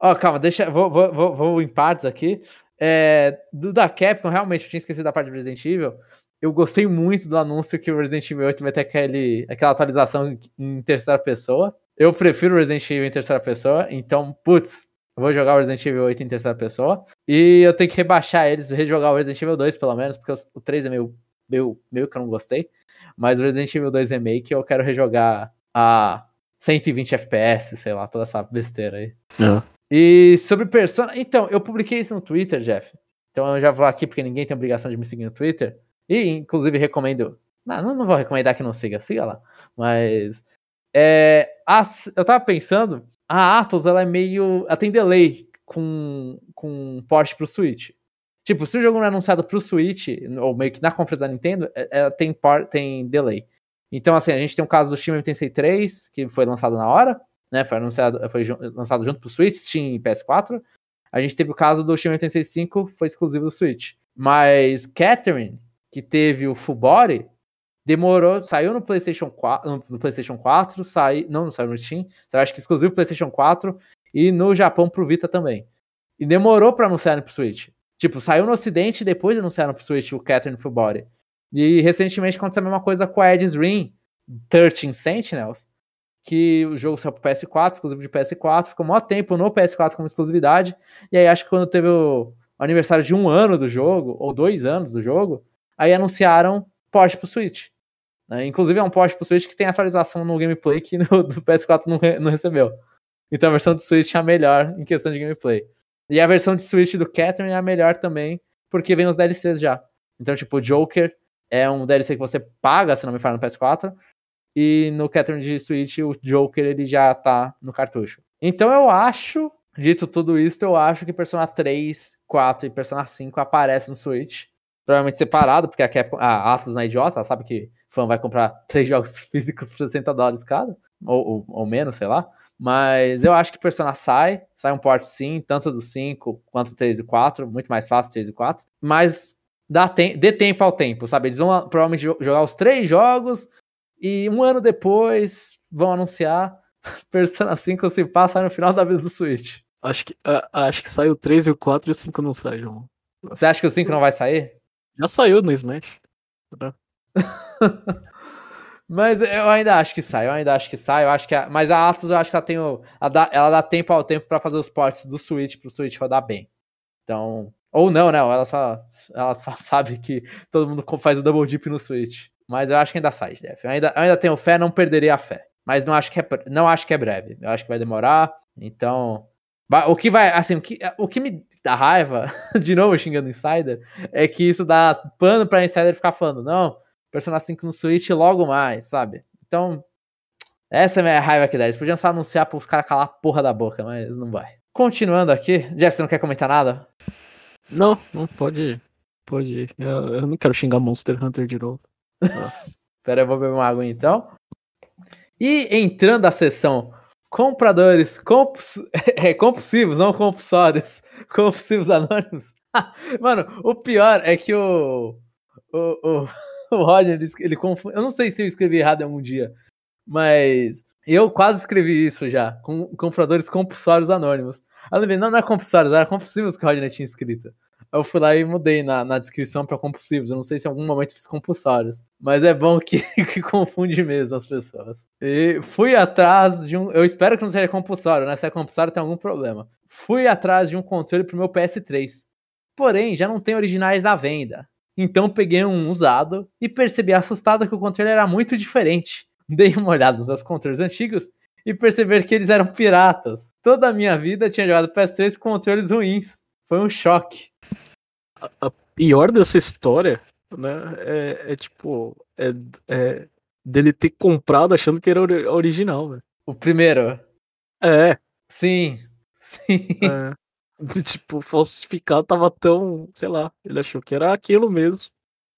[SPEAKER 2] Ó, oh, calma, deixa. Vou, vou, vou, vou, em partes aqui. É, do da Capcom, realmente, eu tinha esquecido da parte de Resident Evil. Eu gostei muito do anúncio que o Resident Evil 8 vai ter aquele, aquela atualização em terceira pessoa. Eu prefiro Resident Evil em terceira pessoa, então, putz, vou jogar o Resident Evil 8 em terceira pessoa. E eu tenho que rebaixar eles, rejogar o Resident Evil 2, pelo menos, porque o 3 é meio, meio, meio que eu não gostei. Mas o Resident Evil 2 Remake eu quero rejogar a 120 FPS, sei lá, toda essa besteira aí.
[SPEAKER 1] É.
[SPEAKER 2] E sobre Persona. Então, eu publiquei isso no Twitter, Jeff. Então eu já vou aqui porque ninguém tem obrigação de me seguir no Twitter. E, inclusive, recomendo. Não, não vou recomendar que não siga, siga lá. Mas é, a, eu tava pensando, a Atos ela é meio. Ela tem delay com, com porte pro Switch. Tipo, se o jogo não é anunciado pro Switch, ou meio que na conferência da Nintendo, é, é, tem, por, tem delay. Então, assim, a gente tem o caso do Shin Tensei 3, que foi lançado na hora, né? Foi anunciado, foi lançado junto pro Switch, Steam e PS4. A gente teve o caso do Shin 865, foi exclusivo do Switch. Mas Catherine, que teve o Full Body, demorou, saiu no PlayStation 4, no PlayStation 4, sai, não, não saiu no Steam, saiu acho que exclusivo PlayStation 4 e no Japão pro Vita também. E demorou para anunciar pro Switch. Tipo, saiu no ocidente e depois anunciaram pro Switch o Catherine Full Body. E recentemente aconteceu a mesma coisa com a Edge's Ring, 13 Sentinels, que o jogo saiu pro PS4, exclusivo de PS4, ficou maior tempo no PS4 como exclusividade, e aí acho que quando teve o aniversário de um ano do jogo, ou dois anos do jogo, aí anunciaram port pro Switch. Né? Inclusive é um port pro Switch que tem atualização no gameplay que no, do PS4 não, não recebeu. Então a versão do Switch é a melhor em questão de gameplay. E a versão de Switch do Catherine é a melhor também, porque vem os DLCs já. Então, tipo, Joker é um DLC que você paga, se não me falha, no PS4. E no Catherine de Switch, o Joker ele já tá no cartucho. Então eu acho, dito tudo isso, eu acho que Persona 3, 4 e Persona 5 aparecem no Switch. Provavelmente separado, porque a, Capcom, a Atlas não é idiota, ela sabe que fã vai comprar [LAUGHS] três jogos físicos por 60 dólares cada, ou, ou, ou, menos, sei lá. Mas eu acho que Persona sai, sai um port sim, tanto do 5 quanto do 3 e 4, muito mais fácil 3 e 4. Mas dá te dê tempo ao tempo, sabe? Eles vão provavelmente jogar os três jogos e um ano depois vão anunciar [LAUGHS] Persona 5 se passa no final da vida do Switch.
[SPEAKER 1] Acho que, uh, acho que sai o 3 e o 4 e o 5 não sai, João.
[SPEAKER 2] Você acha que o 5 não vai sair?
[SPEAKER 1] Já saiu no Smash.
[SPEAKER 2] Mas eu ainda acho que sai, eu ainda acho que sai. Eu acho que a, mas a Atlas eu acho que ela tem o, ela dá, ela dá tempo ao tempo para fazer os ports do Switch pro Switch rodar bem. Então, ou não, né? Ela só, ela só [LAUGHS] sabe que todo mundo faz o double dip no Switch. Mas eu acho que ainda sai, Jeff. Eu ainda, eu ainda tenho fé, não perderei a fé. Mas não acho que é, não acho que é breve. Eu acho que vai demorar. Então, o que vai, assim, o que, o que me dá raiva, [LAUGHS] de novo xingando Insider, é que isso dá pano pra Insider ficar falando, não, Persona 5 no Switch logo mais, sabe? Então, essa é a minha raiva que dá. Eles podiam só anunciar para os caras calar a porra da boca, mas não vai. Continuando aqui, Jeff, você não quer comentar nada?
[SPEAKER 1] Não, não pode. Pode ir. Eu, eu não quero xingar Monster Hunter de novo. [LAUGHS]
[SPEAKER 2] Pera eu vou beber uma água então. E entrando a sessão compradores comps... [LAUGHS] é, compulsivos, não compulsórios, [LAUGHS] compulsivos anônimos. Mano, o pior é que o. O, o, [LAUGHS] o Roger, ele, confunde. Eu não sei se eu escrevi errado algum dia, mas eu quase escrevi isso já, com compradores compulsórios anônimos. Aí não, não é compulsórios, era compulsivos que o Rodney tinha escrito eu fui lá e mudei na, na descrição para compulsivos. Eu não sei se em algum momento fiz compulsórios, mas é bom que, [LAUGHS] que confunde mesmo as pessoas. E fui atrás de um. Eu espero que não seja compulsório, né? Se é compulsório, tem algum problema. Fui atrás de um controle pro meu PS3. Porém, já não tem originais à venda. Então peguei um usado e percebi assustado que o controle era muito diferente. Dei uma olhada nos controles antigos e perceber que eles eram piratas. Toda a minha vida tinha jogado PS3 com controles ruins. Foi um choque
[SPEAKER 1] a, pior dessa história, né, é, é tipo, é, é, dele ter comprado achando que era original, velho.
[SPEAKER 2] O primeiro?
[SPEAKER 1] É.
[SPEAKER 2] Sim, [LAUGHS] sim.
[SPEAKER 1] É. [LAUGHS] Tipo, falsificado tava tão, sei lá, ele achou que era aquilo mesmo.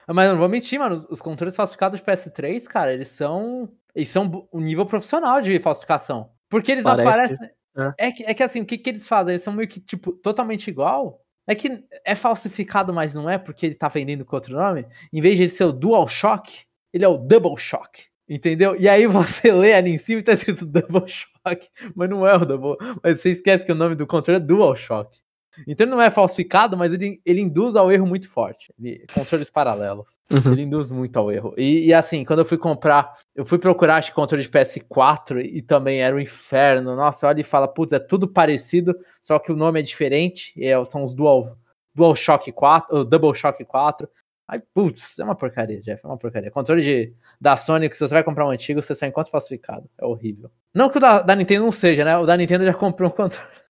[SPEAKER 2] Ah, mas não vou mentir, mano, os controles falsificados de PS3, cara, eles são, eles são um nível profissional de falsificação. Porque eles Parece aparecem... É. é. que, é que assim, o que, que eles fazem? Eles são meio que, tipo, totalmente igual, é que é falsificado, mas não é porque ele tá vendendo com outro nome. Em vez de ele ser o Dual Shock, ele é o Double Shock. Entendeu? E aí você [LAUGHS] lê ali em cima e tá escrito Double Shock, mas não é o Double. Mas você esquece que o nome do controle é Dual Shock. Então ele não é falsificado, mas ele, ele induz ao erro muito forte. Ele, controles paralelos. Uhum. Ele induz muito ao erro. E, e, assim, quando eu fui comprar, eu fui procurar acho, controle de PS4 e, e também era um inferno. Nossa, olha e fala, putz, é tudo parecido, só que o nome é diferente. É, são os Dual, Dual Shock 4, ou Double Shock 4. Aí, putz, é uma porcaria, Jeff, é uma porcaria. Controle de, da Sony, que se você vai comprar um antigo, você só encontra falsificado. É horrível. Não que o da, da Nintendo não seja, né? O da Nintendo já [LAUGHS] comprou um controle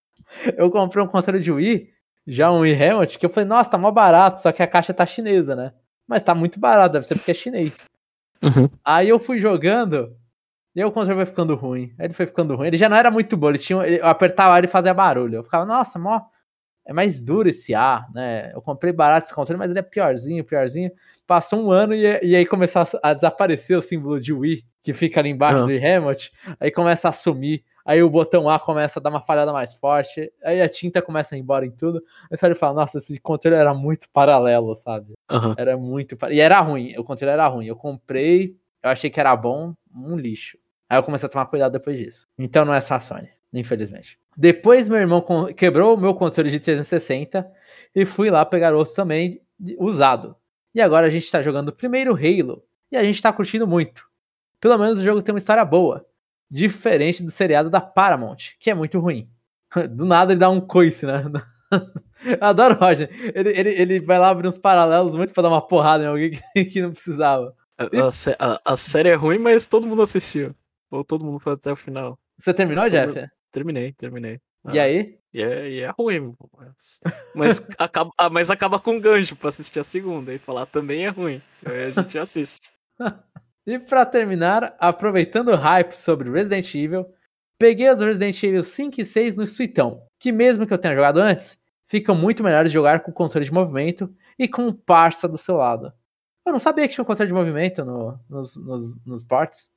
[SPEAKER 2] eu comprei um controle de Wii, já um Wii Remote, que eu falei, nossa, tá mó barato, só que a caixa tá chinesa, né? Mas tá muito barato, deve ser porque é chinês. Uhum. Aí eu fui jogando, e aí o controle foi ficando ruim. Aí ele foi ficando ruim. Ele já não era muito bom, ele tinha, ele, eu apertava ele e fazia barulho. Eu ficava, nossa, mó, é mais duro esse ar, né? Eu comprei barato esse controle, mas ele é piorzinho, piorzinho. Passou um ano e, e aí começou a, a, desaparecer o símbolo de Wii, que fica ali embaixo uhum. do remote. Aí começa a sumir aí o botão A começa a dar uma falhada mais forte, aí a tinta começa a ir embora em tudo. Aí você fala, nossa, esse controle era muito paralelo, sabe?
[SPEAKER 1] Aham.
[SPEAKER 2] Era muito. E era ruim, o controle era ruim. Eu comprei, eu achei que era bom, um lixo. Aí eu comecei a tomar cuidado depois disso. Então não é só a Sony, infelizmente. Depois meu irmão quebrou o meu controle de 360 e fui lá pegar outro também usado. E agora a gente tá jogando o primeiro Halo e a gente tá curtindo muito. Pelo menos o jogo tem uma história boa. Diferente do seriado da Paramount, que é muito ruim. [LAUGHS] Do nada ele dá um coice, né? [LAUGHS] Adoro o Roger. Ele, ele, ele vai lá abrir uns paralelos muito pra dar uma porrada em alguém [LAUGHS] que, que não precisava.
[SPEAKER 1] A, a- a série é ruim, mas todo mundo assistiu. Ou todo mundo foi até o final.
[SPEAKER 2] Você terminou, Jeff?
[SPEAKER 1] Terminei, terminei.
[SPEAKER 2] E
[SPEAKER 1] Ah,
[SPEAKER 2] aí?
[SPEAKER 1] E é, e é ruim. Mas, mas, [LAUGHS] acaba, ah, mas acaba com gancho pra assistir a segunda. E falar também é ruim. Aí a gente assiste. [LAUGHS]
[SPEAKER 2] E pra terminar, aproveitando o hype sobre Resident Evil, peguei os Resident Evil 5 e 6 no Suitão, que mesmo que eu tenha jogado antes, ficam muito melhores de jogar com controle de movimento e com um parça do seu lado. Eu não sabia que tinha um controle de movimento no- nos, nos, nos ports.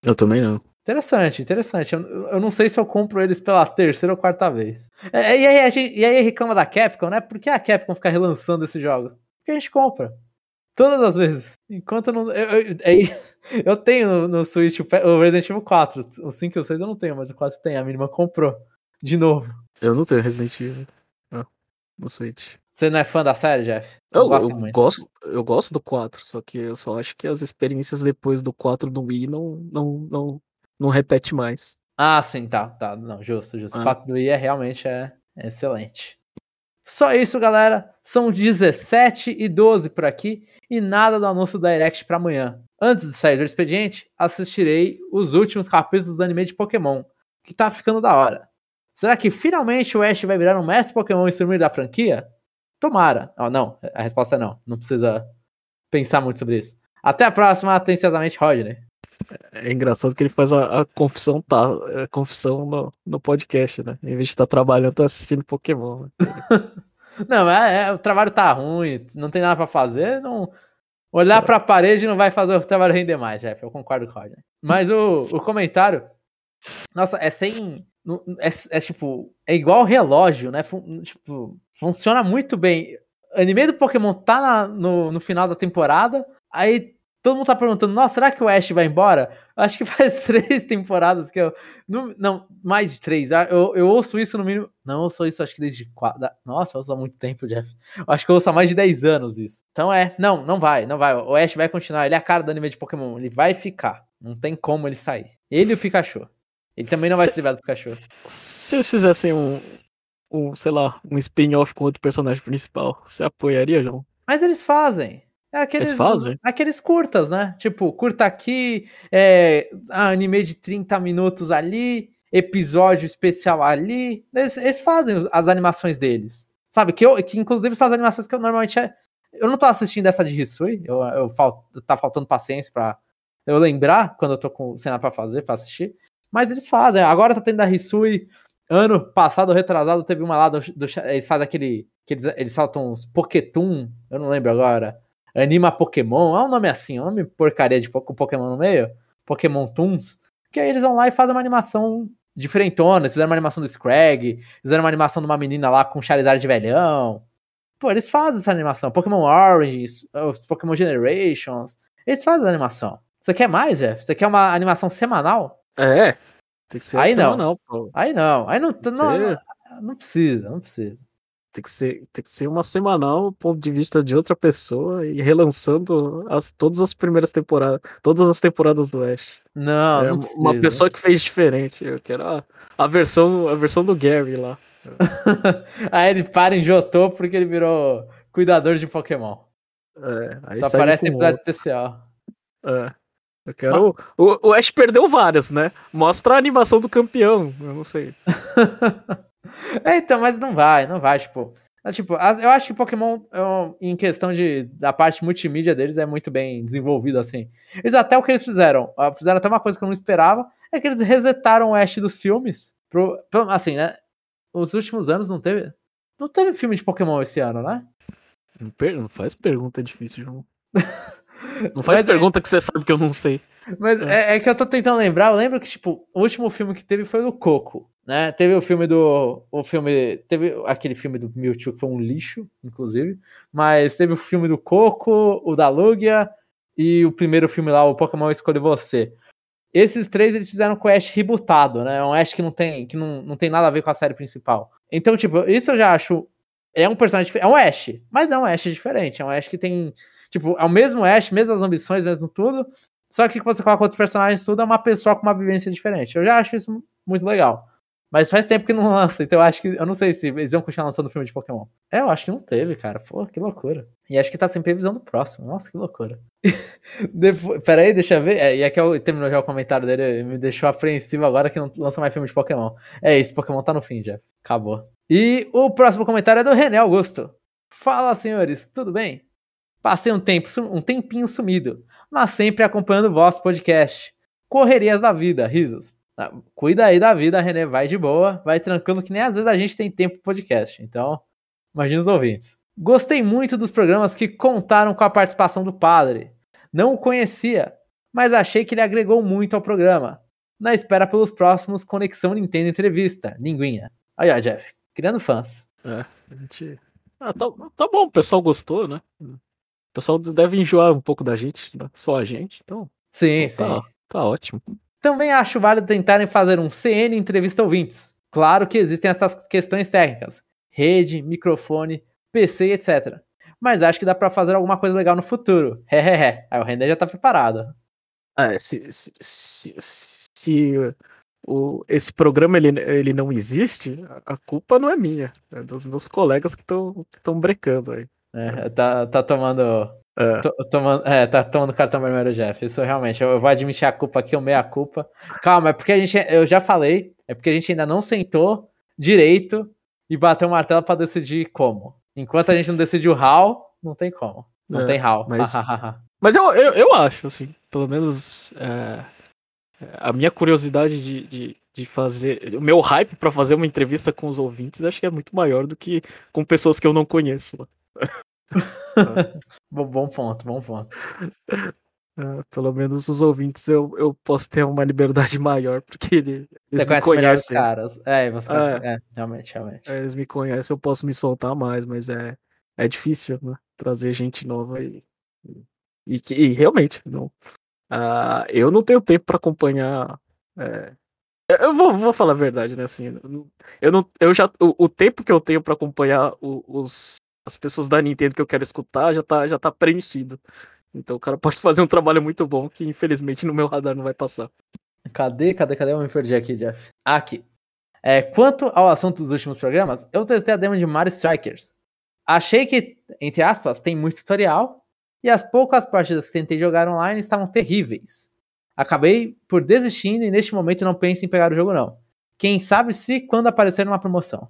[SPEAKER 1] Eu também não.
[SPEAKER 2] Interessante, interessante. Eu, eu não sei se eu compro eles pela terceira ou quarta vez. É, e, aí a gente, e aí reclama da Capcom, né? Por que a Capcom fica relançando esses jogos? Porque a gente compra. Todas as vezes. Enquanto eu não. Eu, eu, aí, [LAUGHS] eu tenho no, no Switch o Resident Evil 4. O 5 e o 6 eu não tenho, mas o 4 tem. A minha irmã comprou. De novo.
[SPEAKER 1] Eu não tenho Resident Evil. Ah, no Switch.
[SPEAKER 2] Você não é fã da série, Jeff?
[SPEAKER 1] Eu,
[SPEAKER 2] gosto
[SPEAKER 1] eu
[SPEAKER 2] muito.
[SPEAKER 1] gosto, eu gosto do 4, só que eu só acho que as experiências depois do 4 do Wii não, não, não, não repete mais.
[SPEAKER 2] Ah, sim, tá, tá. Não, justo, justo. O
[SPEAKER 1] Ah.
[SPEAKER 2] 4 do I é realmente é, é excelente. Só isso, galera. São 17 e 12 por aqui e nada do anúncio da Direct pra amanhã. Antes de sair do expediente, assistirei os últimos capítulos do anime de Pokémon, que tá ficando da hora. Será que finalmente o Ash vai virar um mestre Pokémon e sumir da franquia? Tomara. Oh, não, a resposta é não. Não precisa pensar muito sobre isso. Até a próxima, atenciosamente, Rodney.
[SPEAKER 1] É engraçado que ele faz a, a confissão, tá, a confissão no, no podcast, né? Em vez de estar trabalhando, tá assistindo Pokémon. Né? [LAUGHS]
[SPEAKER 2] Não, é, é, o trabalho tá ruim, não tem nada pra fazer, não. Olhar pra parede não vai fazer o trabalho render mais, Jeff. Eu concordo com o Roger. Mas o, o comentário. Nossa, é sem. É, é tipo. É igual relógio, né? Fun- tipo, funciona muito bem. Anime do Pokémon tá na- no, no final da temporada. Aí todo mundo tá perguntando: Nossa, será que o Ash vai embora? Acho que [LAUGHS] faz três temporadas que eu. Não, não, mais de três. ah, Eu, eu ouço isso no mínimo. Não, eu ouço isso acho que desde quatro. Nossa, eu ouço há muito tempo, Jeff. Acho que eu ouço há mais de 10 anos isso. Então é, não, não vai, não vai. O Ash vai continuar. Ele é a cara do anime de Pokémon. Ele vai ficar. Não tem como ele sair. Ele e o Pikachu. Ele também não vai
[SPEAKER 1] Cê-
[SPEAKER 2] se livrar do Pikachu.
[SPEAKER 1] Se eles fizessem um, um sei lá, um spin-off com outro personagem principal, você apoiaria, João?
[SPEAKER 2] Mas eles fazem. É aqueles,
[SPEAKER 1] fazem?
[SPEAKER 2] aqueles curtas, né? Tipo, curta aqui, é, anime de 30 minutos ali, episódio especial ali. Eles, eles fazem as animações deles. Sabe? Que, eu, que inclusive são as animações que eu normalmente. É, eu não tô assistindo essa de Hisui. Eu, eu fal, tá faltando paciência pra eu lembrar quando eu tô com nada pra fazer, pra assistir. Mas eles fazem. Agora tá tendo a Hisui. Ano passado, retrasado, teve uma lá do, do eles fazem aquele. Que eles, eles soltam uns Pokétoon, eu não lembro agora. Anima Pokémon, é um nome assim, um nome porcaria de com Pokémon no meio. Pokémon Toons. Que aí eles vão lá e fazem uma animação diferentona. Eles fizeram uma animação do Scrag, fizeram uma animação de uma menina lá com Charizard de velhão. Pô, eles fazem essa animação. Pokémon Orange, Pokémon Generations. Eles fazem a animação. Você quer mais, Jeff? Você quer uma animação semanal?
[SPEAKER 1] É. Tem que ser
[SPEAKER 2] Aí não.
[SPEAKER 1] semanal, pô.
[SPEAKER 2] Aí não. Aí não, não, não, não precisa, não precisa.
[SPEAKER 1] Tem que ser, tem que ser uma semanal, ponto de vista de outra pessoa e relançando as, todas as primeiras temporadas, todas as temporadas do Ash.
[SPEAKER 2] Não,
[SPEAKER 1] é
[SPEAKER 2] não
[SPEAKER 1] uma
[SPEAKER 2] precisa.
[SPEAKER 1] pessoa que fez diferente. Eu quero a, a versão, a versão do Gary lá. [LAUGHS]
[SPEAKER 2] Aí ele para em Jotô porque ele virou cuidador de Pokémon.
[SPEAKER 1] É,
[SPEAKER 2] Só aparece em episódio especial.
[SPEAKER 1] É. Eu quero. O, o Ash perdeu várias, né? Mostra a animação do campeão. Eu não sei. [LAUGHS] [LAUGHS]
[SPEAKER 2] É, então, mas não vai, não vai, tipo. é, tipo, eu acho que Pokémon, eu- em questão de, da parte multimídia deles, é muito bem desenvolvido, assim. Eles até o que eles fizeram, ah, fizeram até uma coisa que eu não esperava, é que eles resetaram o Ash dos filmes. Pro, assim, né? Os últimos anos não teve. Não teve filme de Pokémon esse ano, né?
[SPEAKER 1] Não, per- não faz pergunta difícil, João. [LAUGHS] Não faz
[SPEAKER 2] Mas é-
[SPEAKER 1] pergunta que você sabe que eu não sei.
[SPEAKER 2] Mas é. é. que eu tô tentando lembrar, eu lembro que, tipo, o último filme que teve foi o Coco, né? Teve o filme do. O filme. Teve aquele filme do Mewtwo que foi um lixo, inclusive. Mas teve o filme do Coco, o da Lugia e o primeiro filme lá, o Pokémon Escolhe Você. Esses três eles fizeram com o Ash rebootado, né? Um Ash que não tem, que não, não tem nada a ver com a série principal. Então, tipo, isso eu já acho. É um personagem. É um Ash, mas é um Ash diferente. É um Ash que tem. Tipo, é o mesmo Ash, mesmas ambições, mesmo tudo. Só que você coloca outros personagens, tudo é uma pessoa com uma vivência diferente. Eu já acho isso muito legal. Mas faz tempo que não lança, então eu acho que. Eu não sei se eles vão continuar lançando filme de Pokémon. É, eu acho que não teve, cara. Pô, que loucura. E acho que tá sem previsão do próximo. Nossa, que loucura. [LAUGHS] Pera aí, deixa eu ver. É, e aqui eu terminou já o comentário dele, me deixou apreensivo agora que não lança mais filme de Pokémon. É isso, Pokémon tá no fim, Jeff. Acabou. E o próximo comentário é do René Augusto. Fala, senhores, tudo bem? Passei um tempo, um tempinho sumido, mas sempre acompanhando o vosso podcast. Correrias da vida, risos. Ah, cuida aí da vida, René, vai de boa, vai tranquilo, que nem às vezes a gente tem tempo pro podcast. Então, imagina os ouvintes. Gostei muito dos programas que contaram com a participação do padre. Não o conhecia, mas achei que ele agregou muito ao programa. Na espera pelos próximos Conexão Nintendo Entrevista, linguinha. Aí, ó, Jeff, criando fãs.
[SPEAKER 1] É, a gente. Ah, tá, tá bom, o pessoal gostou, né? O pessoal deve enjoar um pouco da gente, né? só a gente, então.
[SPEAKER 2] Sim,
[SPEAKER 1] então,
[SPEAKER 2] sim.
[SPEAKER 1] Tá, tá ótimo.
[SPEAKER 2] Também acho válido tentarem fazer um CN entrevista ouvintes. Claro que existem essas questões técnicas: rede, microfone, PC, etc. Mas acho que dá para fazer alguma coisa legal no futuro. Hehehe. Aí o René já tá preparado.
[SPEAKER 1] É, se, se, se, se o, esse programa ele, ele não existe, a culpa não é minha. É dos meus colegas que estão brecando aí.
[SPEAKER 2] É, tá, tá tomando é. tomando, é, tá tomando cartão vermelho, Jeff. Isso realmente, eu, eu vou admitir a culpa aqui, o meia culpa. Calma, é porque a gente, eu já falei, é porque a gente ainda não sentou direito e bateu o martelo para decidir como. Enquanto a gente não decidiu how, não tem como. Não é, tem how.
[SPEAKER 1] Mas, mas eu, eu, eu acho, assim, pelo menos é, a minha curiosidade de, de, de fazer, o meu hype para fazer uma entrevista com os ouvintes, acho que é muito maior do que com pessoas que eu não conheço. [LAUGHS] [LAUGHS]
[SPEAKER 2] bom ponto, bom ponto.
[SPEAKER 1] É, [LAUGHS] pelo menos os ouvintes eu, eu posso ter uma liberdade maior, porque ele,
[SPEAKER 2] eles você me conhecem. caras. É, você conhece, é. é, realmente, realmente.
[SPEAKER 1] É, eles me conhecem, eu posso me soltar mais, mas é, é difícil, né? Trazer gente nova e. E, e, e realmente, não. Uh, eu não tenho tempo para acompanhar. É, eu vou, vou falar a verdade, né? Assim, eu não, eu já, o, o tempo que eu tenho para acompanhar o, os, as pessoas da Nintendo que eu quero escutar já tá, já tá preenchido. Então o cara pode [LAUGHS] fazer um trabalho muito bom que infelizmente no meu radar não vai passar.
[SPEAKER 2] Cadê, cadê, cadê? Eu me perdi aqui, Jeff. Aqui. É, quanto ao assunto dos últimos programas, eu testei a demo de Mario Strikers. Achei que, entre aspas, tem muito tutorial, e as poucas partidas que tentei jogar online estavam terríveis. Acabei por desistindo e neste momento não penso em pegar o jogo não. Quem sabe se quando aparecer uma promoção.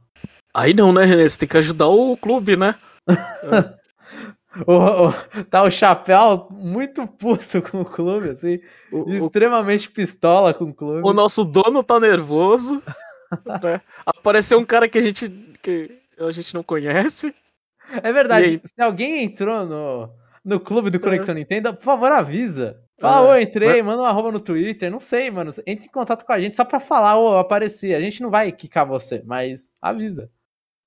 [SPEAKER 1] Aí não, né, René? Você tem que ajudar o clube, né? [LAUGHS]
[SPEAKER 2] o, o, tá o Chapéu muito puto com o clube, assim. O, extremamente pistola com o clube.
[SPEAKER 1] O nosso dono tá nervoso. [LAUGHS] né? Apareceu um cara que a gente, que a gente não conhece.
[SPEAKER 2] É verdade. Se alguém entrou no, no clube do Conexão é. Nintendo, por favor, avisa. Fala, ô, entrei, manda um arroba no Twitter, não sei, mano. Entre em contato com a gente só pra falar, ô, apareci. A gente não vai quicar você, mas avisa.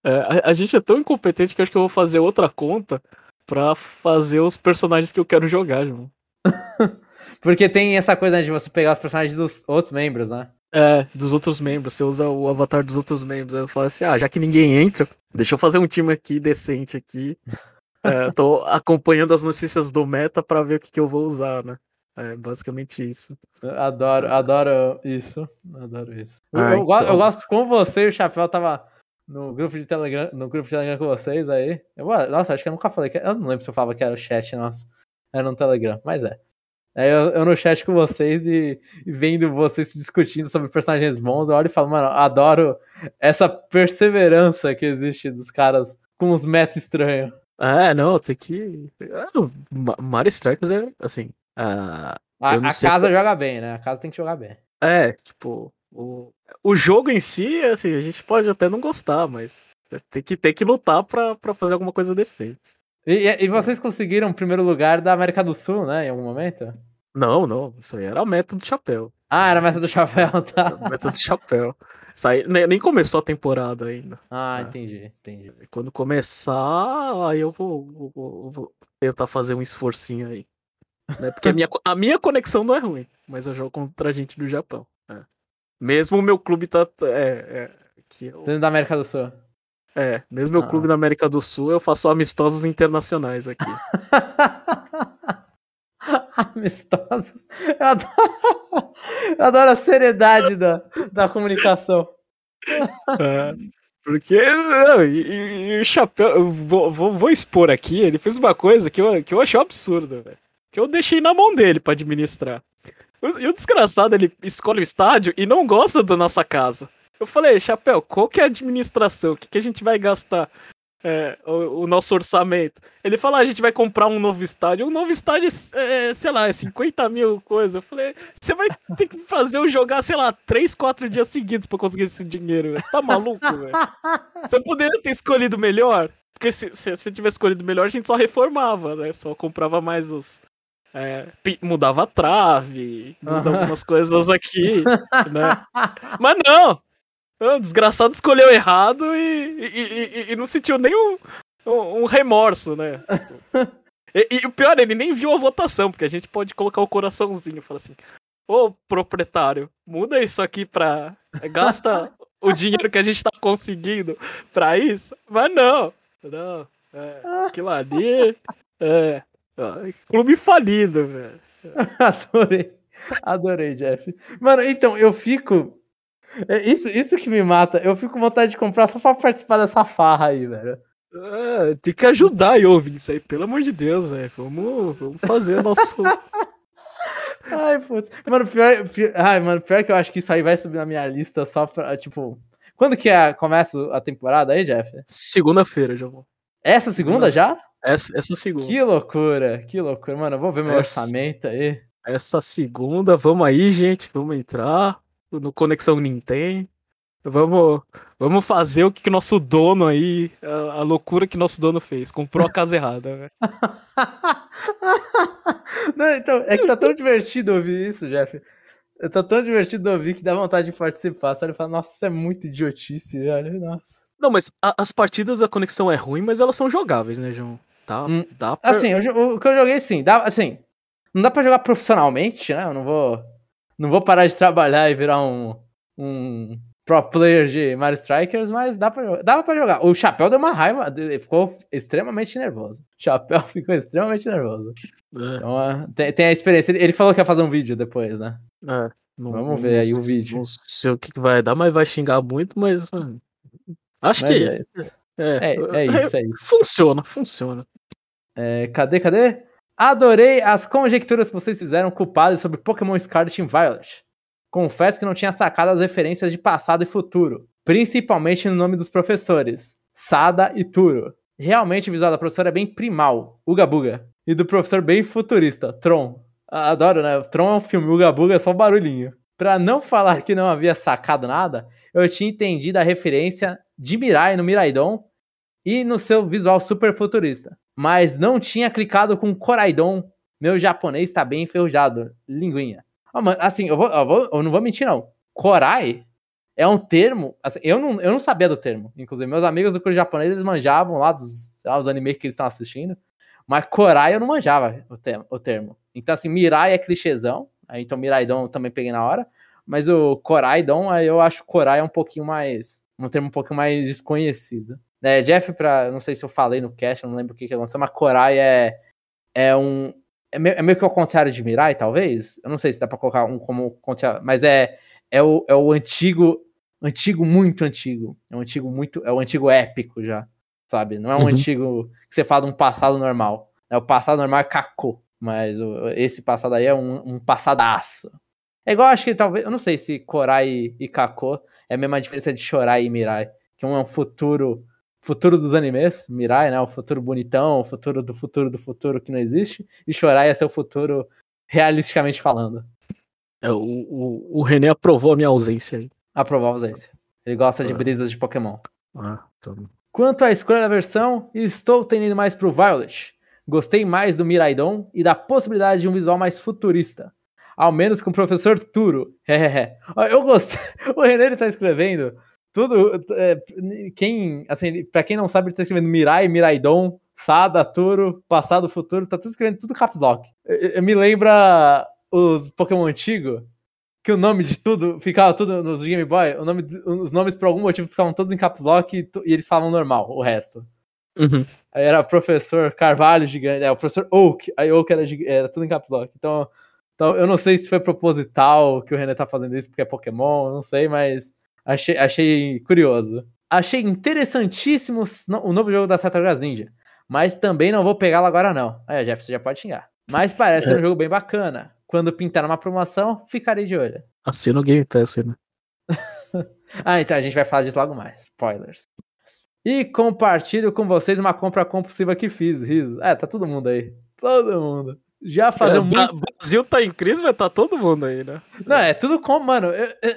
[SPEAKER 1] É, a, a, gente é tão incompetente que eu acho que eu vou fazer outra conta pra fazer os personagens que eu quero jogar, João. [LAUGHS]
[SPEAKER 2] Porque tem essa coisa de você pegar os personagens dos outros membros, né?
[SPEAKER 1] É, dos outros membros. Você usa o avatar dos outros membros. Aí eu falo assim, ah, já que ninguém entra, deixa eu fazer um time aqui decente aqui. [LAUGHS] é, tô acompanhando as notícias do meta pra ver o que, que eu vou usar, né? É basicamente isso.
[SPEAKER 2] Adoro, adoro isso. Adoro isso. Ah, eu, então... gosto, eu gosto com você e o Chapéu tava no grupo de Telegram, no grupo de Telegram com vocês aí. Eu, nossa, acho que eu nunca falei que. Eu não lembro se eu falava que era o chat, nossa. Era no Telegram, mas é. Aí eu, eu no chat com vocês e, e, vendo vocês discutindo sobre personagens bons, eu olho e falo, mano, adoro essa perseverança que existe dos caras com os meta estranhos.
[SPEAKER 1] É, não, tem que. Ah, Mario Strikers é assim. Uh,
[SPEAKER 2] a, a casa joga bem, né? A casa tem que jogar bem.
[SPEAKER 1] É, tipo, o, o jogo em si, assim, a gente pode até não gostar, mas tem que, tem que lutar pra, pra fazer alguma coisa decente.
[SPEAKER 2] E, e vocês conseguiram o primeiro lugar da América do Sul, né? Em algum momento?
[SPEAKER 1] Não, não, isso aí era a meta do chapéu.
[SPEAKER 2] Ah, era a meta do chapéu, [LAUGHS] tá?
[SPEAKER 1] Meta do chapéu. Isso aí, nem, começou a temporada ainda.
[SPEAKER 2] Ah,
[SPEAKER 1] É.
[SPEAKER 2] entendi, entendi.
[SPEAKER 1] Quando começar, aí eu vou, vou- vou tentar fazer um esforcinho aí. Né? Porque a minha, a minha conexão não é ruim, mas eu jogo contra gente do Japão. Mesmo o meu clube tá. É, é, que eu-
[SPEAKER 2] Sendo da América do Sul.
[SPEAKER 1] é, mesmo meu
[SPEAKER 2] Ah.
[SPEAKER 1] clube da América do Sul, eu faço amistosos internacionais aqui. [LAUGHS]
[SPEAKER 2] Amistosos. Eu adoro, eu adoro a seriedade da, da comunicação.
[SPEAKER 1] É, porque não, e, e- o chapéu, eu vou, vou, vou expor aqui, ele fez uma coisa que eu, que eu achei absurda, velho. Que eu deixei na mão dele pra administrar. E o desgraçado, ele escolhe o estádio e não gosta da nossa casa. Eu falei, Chapéu, qual que é a administração? O que, que a gente vai gastar? é, o, o nosso orçamento. Ele falou, "Ah, a gente vai comprar um novo estádio. Um novo estádio, é, sei lá, é 50 mil coisas. Eu falei, você vai ter que fazer eu jogar, sei lá, 3, 4 dias seguidos pra conseguir esse dinheiro. Você tá maluco, velho? [LAUGHS] Você poderia ter escolhido melhor. Porque se, se você tivesse escolhido melhor, a gente só reformava, né? Só comprava mais os. É, mudava a trave, muda
[SPEAKER 2] Aham.
[SPEAKER 1] algumas coisas aqui, [LAUGHS] né? Mas não! O desgraçado escolheu errado e, e, e- e não sentiu nenhum um, um remorso, né? E, e o pior, ele nem viu a votação, porque a gente pode colocar o coraçãozinho, fala assim, ô proprietário, muda isso aqui pra. Gasta o dinheiro que a gente tá conseguindo pra isso. Mas não, não. É, [LAUGHS] aquilo ali. É. ó, Clube falido, velho. [LAUGHS]
[SPEAKER 2] Adorei. Adorei, Jeff. Mano, então, eu fico. é Isso, isso que me mata. Eu fico com vontade de comprar só pra participar dessa farra aí, velho.
[SPEAKER 1] É, tem que ajudar a ouvir isso aí, pelo amor de Deus, velho. Vamos, vamos fazer o nosso. [LAUGHS]
[SPEAKER 2] Ai, putz. Mano, pior, pior, ai, mano, pior que eu acho que isso aí vai subir na minha lista só pra, tipo. Quando que é, começa a temporada aí, Jeff?
[SPEAKER 1] Segunda-feira já vou.
[SPEAKER 2] Essa segunda já?
[SPEAKER 1] Essa, essa segunda.
[SPEAKER 2] Que loucura, que loucura. Mano, eu vou ver meu
[SPEAKER 1] Essa-
[SPEAKER 2] orçamento aí.
[SPEAKER 1] Essa segunda, vamos aí, gente. Vamos entrar no Conexão Nintendo. Vamos, vamos fazer o que, que nosso dono aí, a, a loucura que nosso dono fez. Comprou a casa errada, velho. [LAUGHS]
[SPEAKER 2] Não, então, é que tá tão divertido ouvir isso, Jeff. Tá tão divertido ouvir que dá vontade de participar. Só ele fala, nossa, isso é muito idiotice, velho. Nossa.
[SPEAKER 1] Não, mas a- as partidas a conexão é ruim, mas elas são jogáveis, né, João? Tá,
[SPEAKER 2] Hum,
[SPEAKER 1] dá pra...
[SPEAKER 2] Assim, eu o, que eu joguei, sim, dá, assim, não dá pra jogar profissionalmente, né? Eu não vou, não vou parar de trabalhar e virar um, um pro player de Mario Strikers, mas dá pra, jogar- dava pra jogar. O Chapéu deu uma raiva, ele ficou extremamente nervoso. O Chapéu [LAUGHS] ficou extremamente nervoso.
[SPEAKER 1] É,
[SPEAKER 2] Então, ah, tem, tem a experiência. Ele, ele falou que ia fazer um vídeo depois, né?
[SPEAKER 1] é, não-
[SPEAKER 2] Vamos ver aí o
[SPEAKER 1] não-
[SPEAKER 2] vídeo.
[SPEAKER 1] Não sei o que, que vai dar, mas vai xingar muito, mas... ah, Acho
[SPEAKER 2] Mas
[SPEAKER 1] que...
[SPEAKER 2] é isso.
[SPEAKER 1] É,
[SPEAKER 2] É, é isso, é [LAUGHS] isso.
[SPEAKER 1] Funciona, funciona.
[SPEAKER 2] É, cadê, cadê? Adorei as conjecturas que vocês fizeram culpadas sobre Pokémon Scarlet e Violet. Confesso que não tinha sacado as referências de passado e futuro, principalmente no nome dos professores, Sada e Turo. Realmente o visual da professora é bem primal, Uga Buga, e do professor bem futurista, Tron. Adoro, né? Tron é um filme, Uga Buga é só um barulhinho. Pra não falar que não havia sacado nada, eu tinha entendido a referência de Mirai no Miraidon e no seu visual super futurista. Mas não tinha clicado com Coraidon. Meu japonês tá bem enferrujado. Linguinha. Ó, mano, assim, eu, vou, eu, vou- eu não vou mentir, não. Korai é um termo. assim, eu, não, eu não sabia do termo. Inclusive, meus amigos do curso japonês eles manjavam lá dos lá, os animes que eles estão assistindo. Mas Korai eu não manjava o, te- o termo. Então, assim, Mirai é clichêzão. Aí, então, Miraidon eu também peguei na hora. Mas o Coraidon, aí eu acho Korai um pouquinho mais. Um termo um pouquinho mais desconhecido. É, Jeff, pra, não sei se eu falei no cast, não lembro o que, que aconteceu, mas Korai é, é um. É meio, é meio que ao contrário de Mirai, talvez. Eu não sei se dá pra colocar um como mas é, é, o, é o antigo. Antigo, muito antigo. É um antigo muito. É o antigo épico já. Sabe? Não é um
[SPEAKER 1] Uhum.
[SPEAKER 2] antigo que você fala de um passado normal. É o passado normal é Kaku. Mas o- esse passado aí é um, um passadaço. É igual, acho que talvez. Eu não sei se Korai e, e Kako é a mesma diferença de Shorai e Mirai. Que um é um futuro. Futuro dos animes, Mirai, né? O futuro bonitão, o futuro do futuro do futuro que não existe. E Shorai é seu futuro realisticamente falando.
[SPEAKER 1] É, o, o, o René aprovou a minha ausência aí.
[SPEAKER 2] Aprovar a ausência. Ele gosta de
[SPEAKER 1] Ah.
[SPEAKER 2] brisas de Pokémon.
[SPEAKER 1] Ah, então...
[SPEAKER 2] Quanto à escolha da versão, estou tendendo mais pro Violet. Gostei mais do Miraidon e da possibilidade de um visual mais futurista. Ao menos com o professor Turo. [LAUGHS] eu gostei. [LAUGHS] O René ele tá escrevendo tudo. É, quem, assim, pra quem não sabe, ele tá escrevendo Mirai, Miraidon, Sada, Turo, passado, futuro, tá tudo escrevendo tudo caps lock. Me lembra os Pokémon antigos, que o nome de tudo ficava tudo nos Game Boy, o nome, os nomes por algum motivo ficavam todos em caps lock e, e eles falavam normal, o resto.
[SPEAKER 1] Uhum.
[SPEAKER 2] Aí era professor Carvalho gigante, é, o professor Oak, aí Oak era, era tudo em caps lock. Então, então, eu não sei se foi proposital que o René tá fazendo isso porque é Pokémon, não sei, mas achei, achei curioso. Achei interessantíssimo o novo jogo da Tartarugas Ninja, mas também não vou pegá-lo agora não. Aí, Jeff, você já pode xingar. Mas parece é. um jogo bem bacana. Quando pintar uma promoção, ficarei de olho.
[SPEAKER 1] Assina o Game Pass, né? [LAUGHS]
[SPEAKER 2] ah, então a gente vai falar disso logo mais. Spoilers. E compartilho com vocês uma compra compulsiva que fiz, riso. É, tá todo mundo aí. Todo mundo. Já fazer é, muito...
[SPEAKER 1] Brasil tá em crise, mas tá todo mundo aí, né?
[SPEAKER 2] Não, é tudo como, mano. Eu, eu,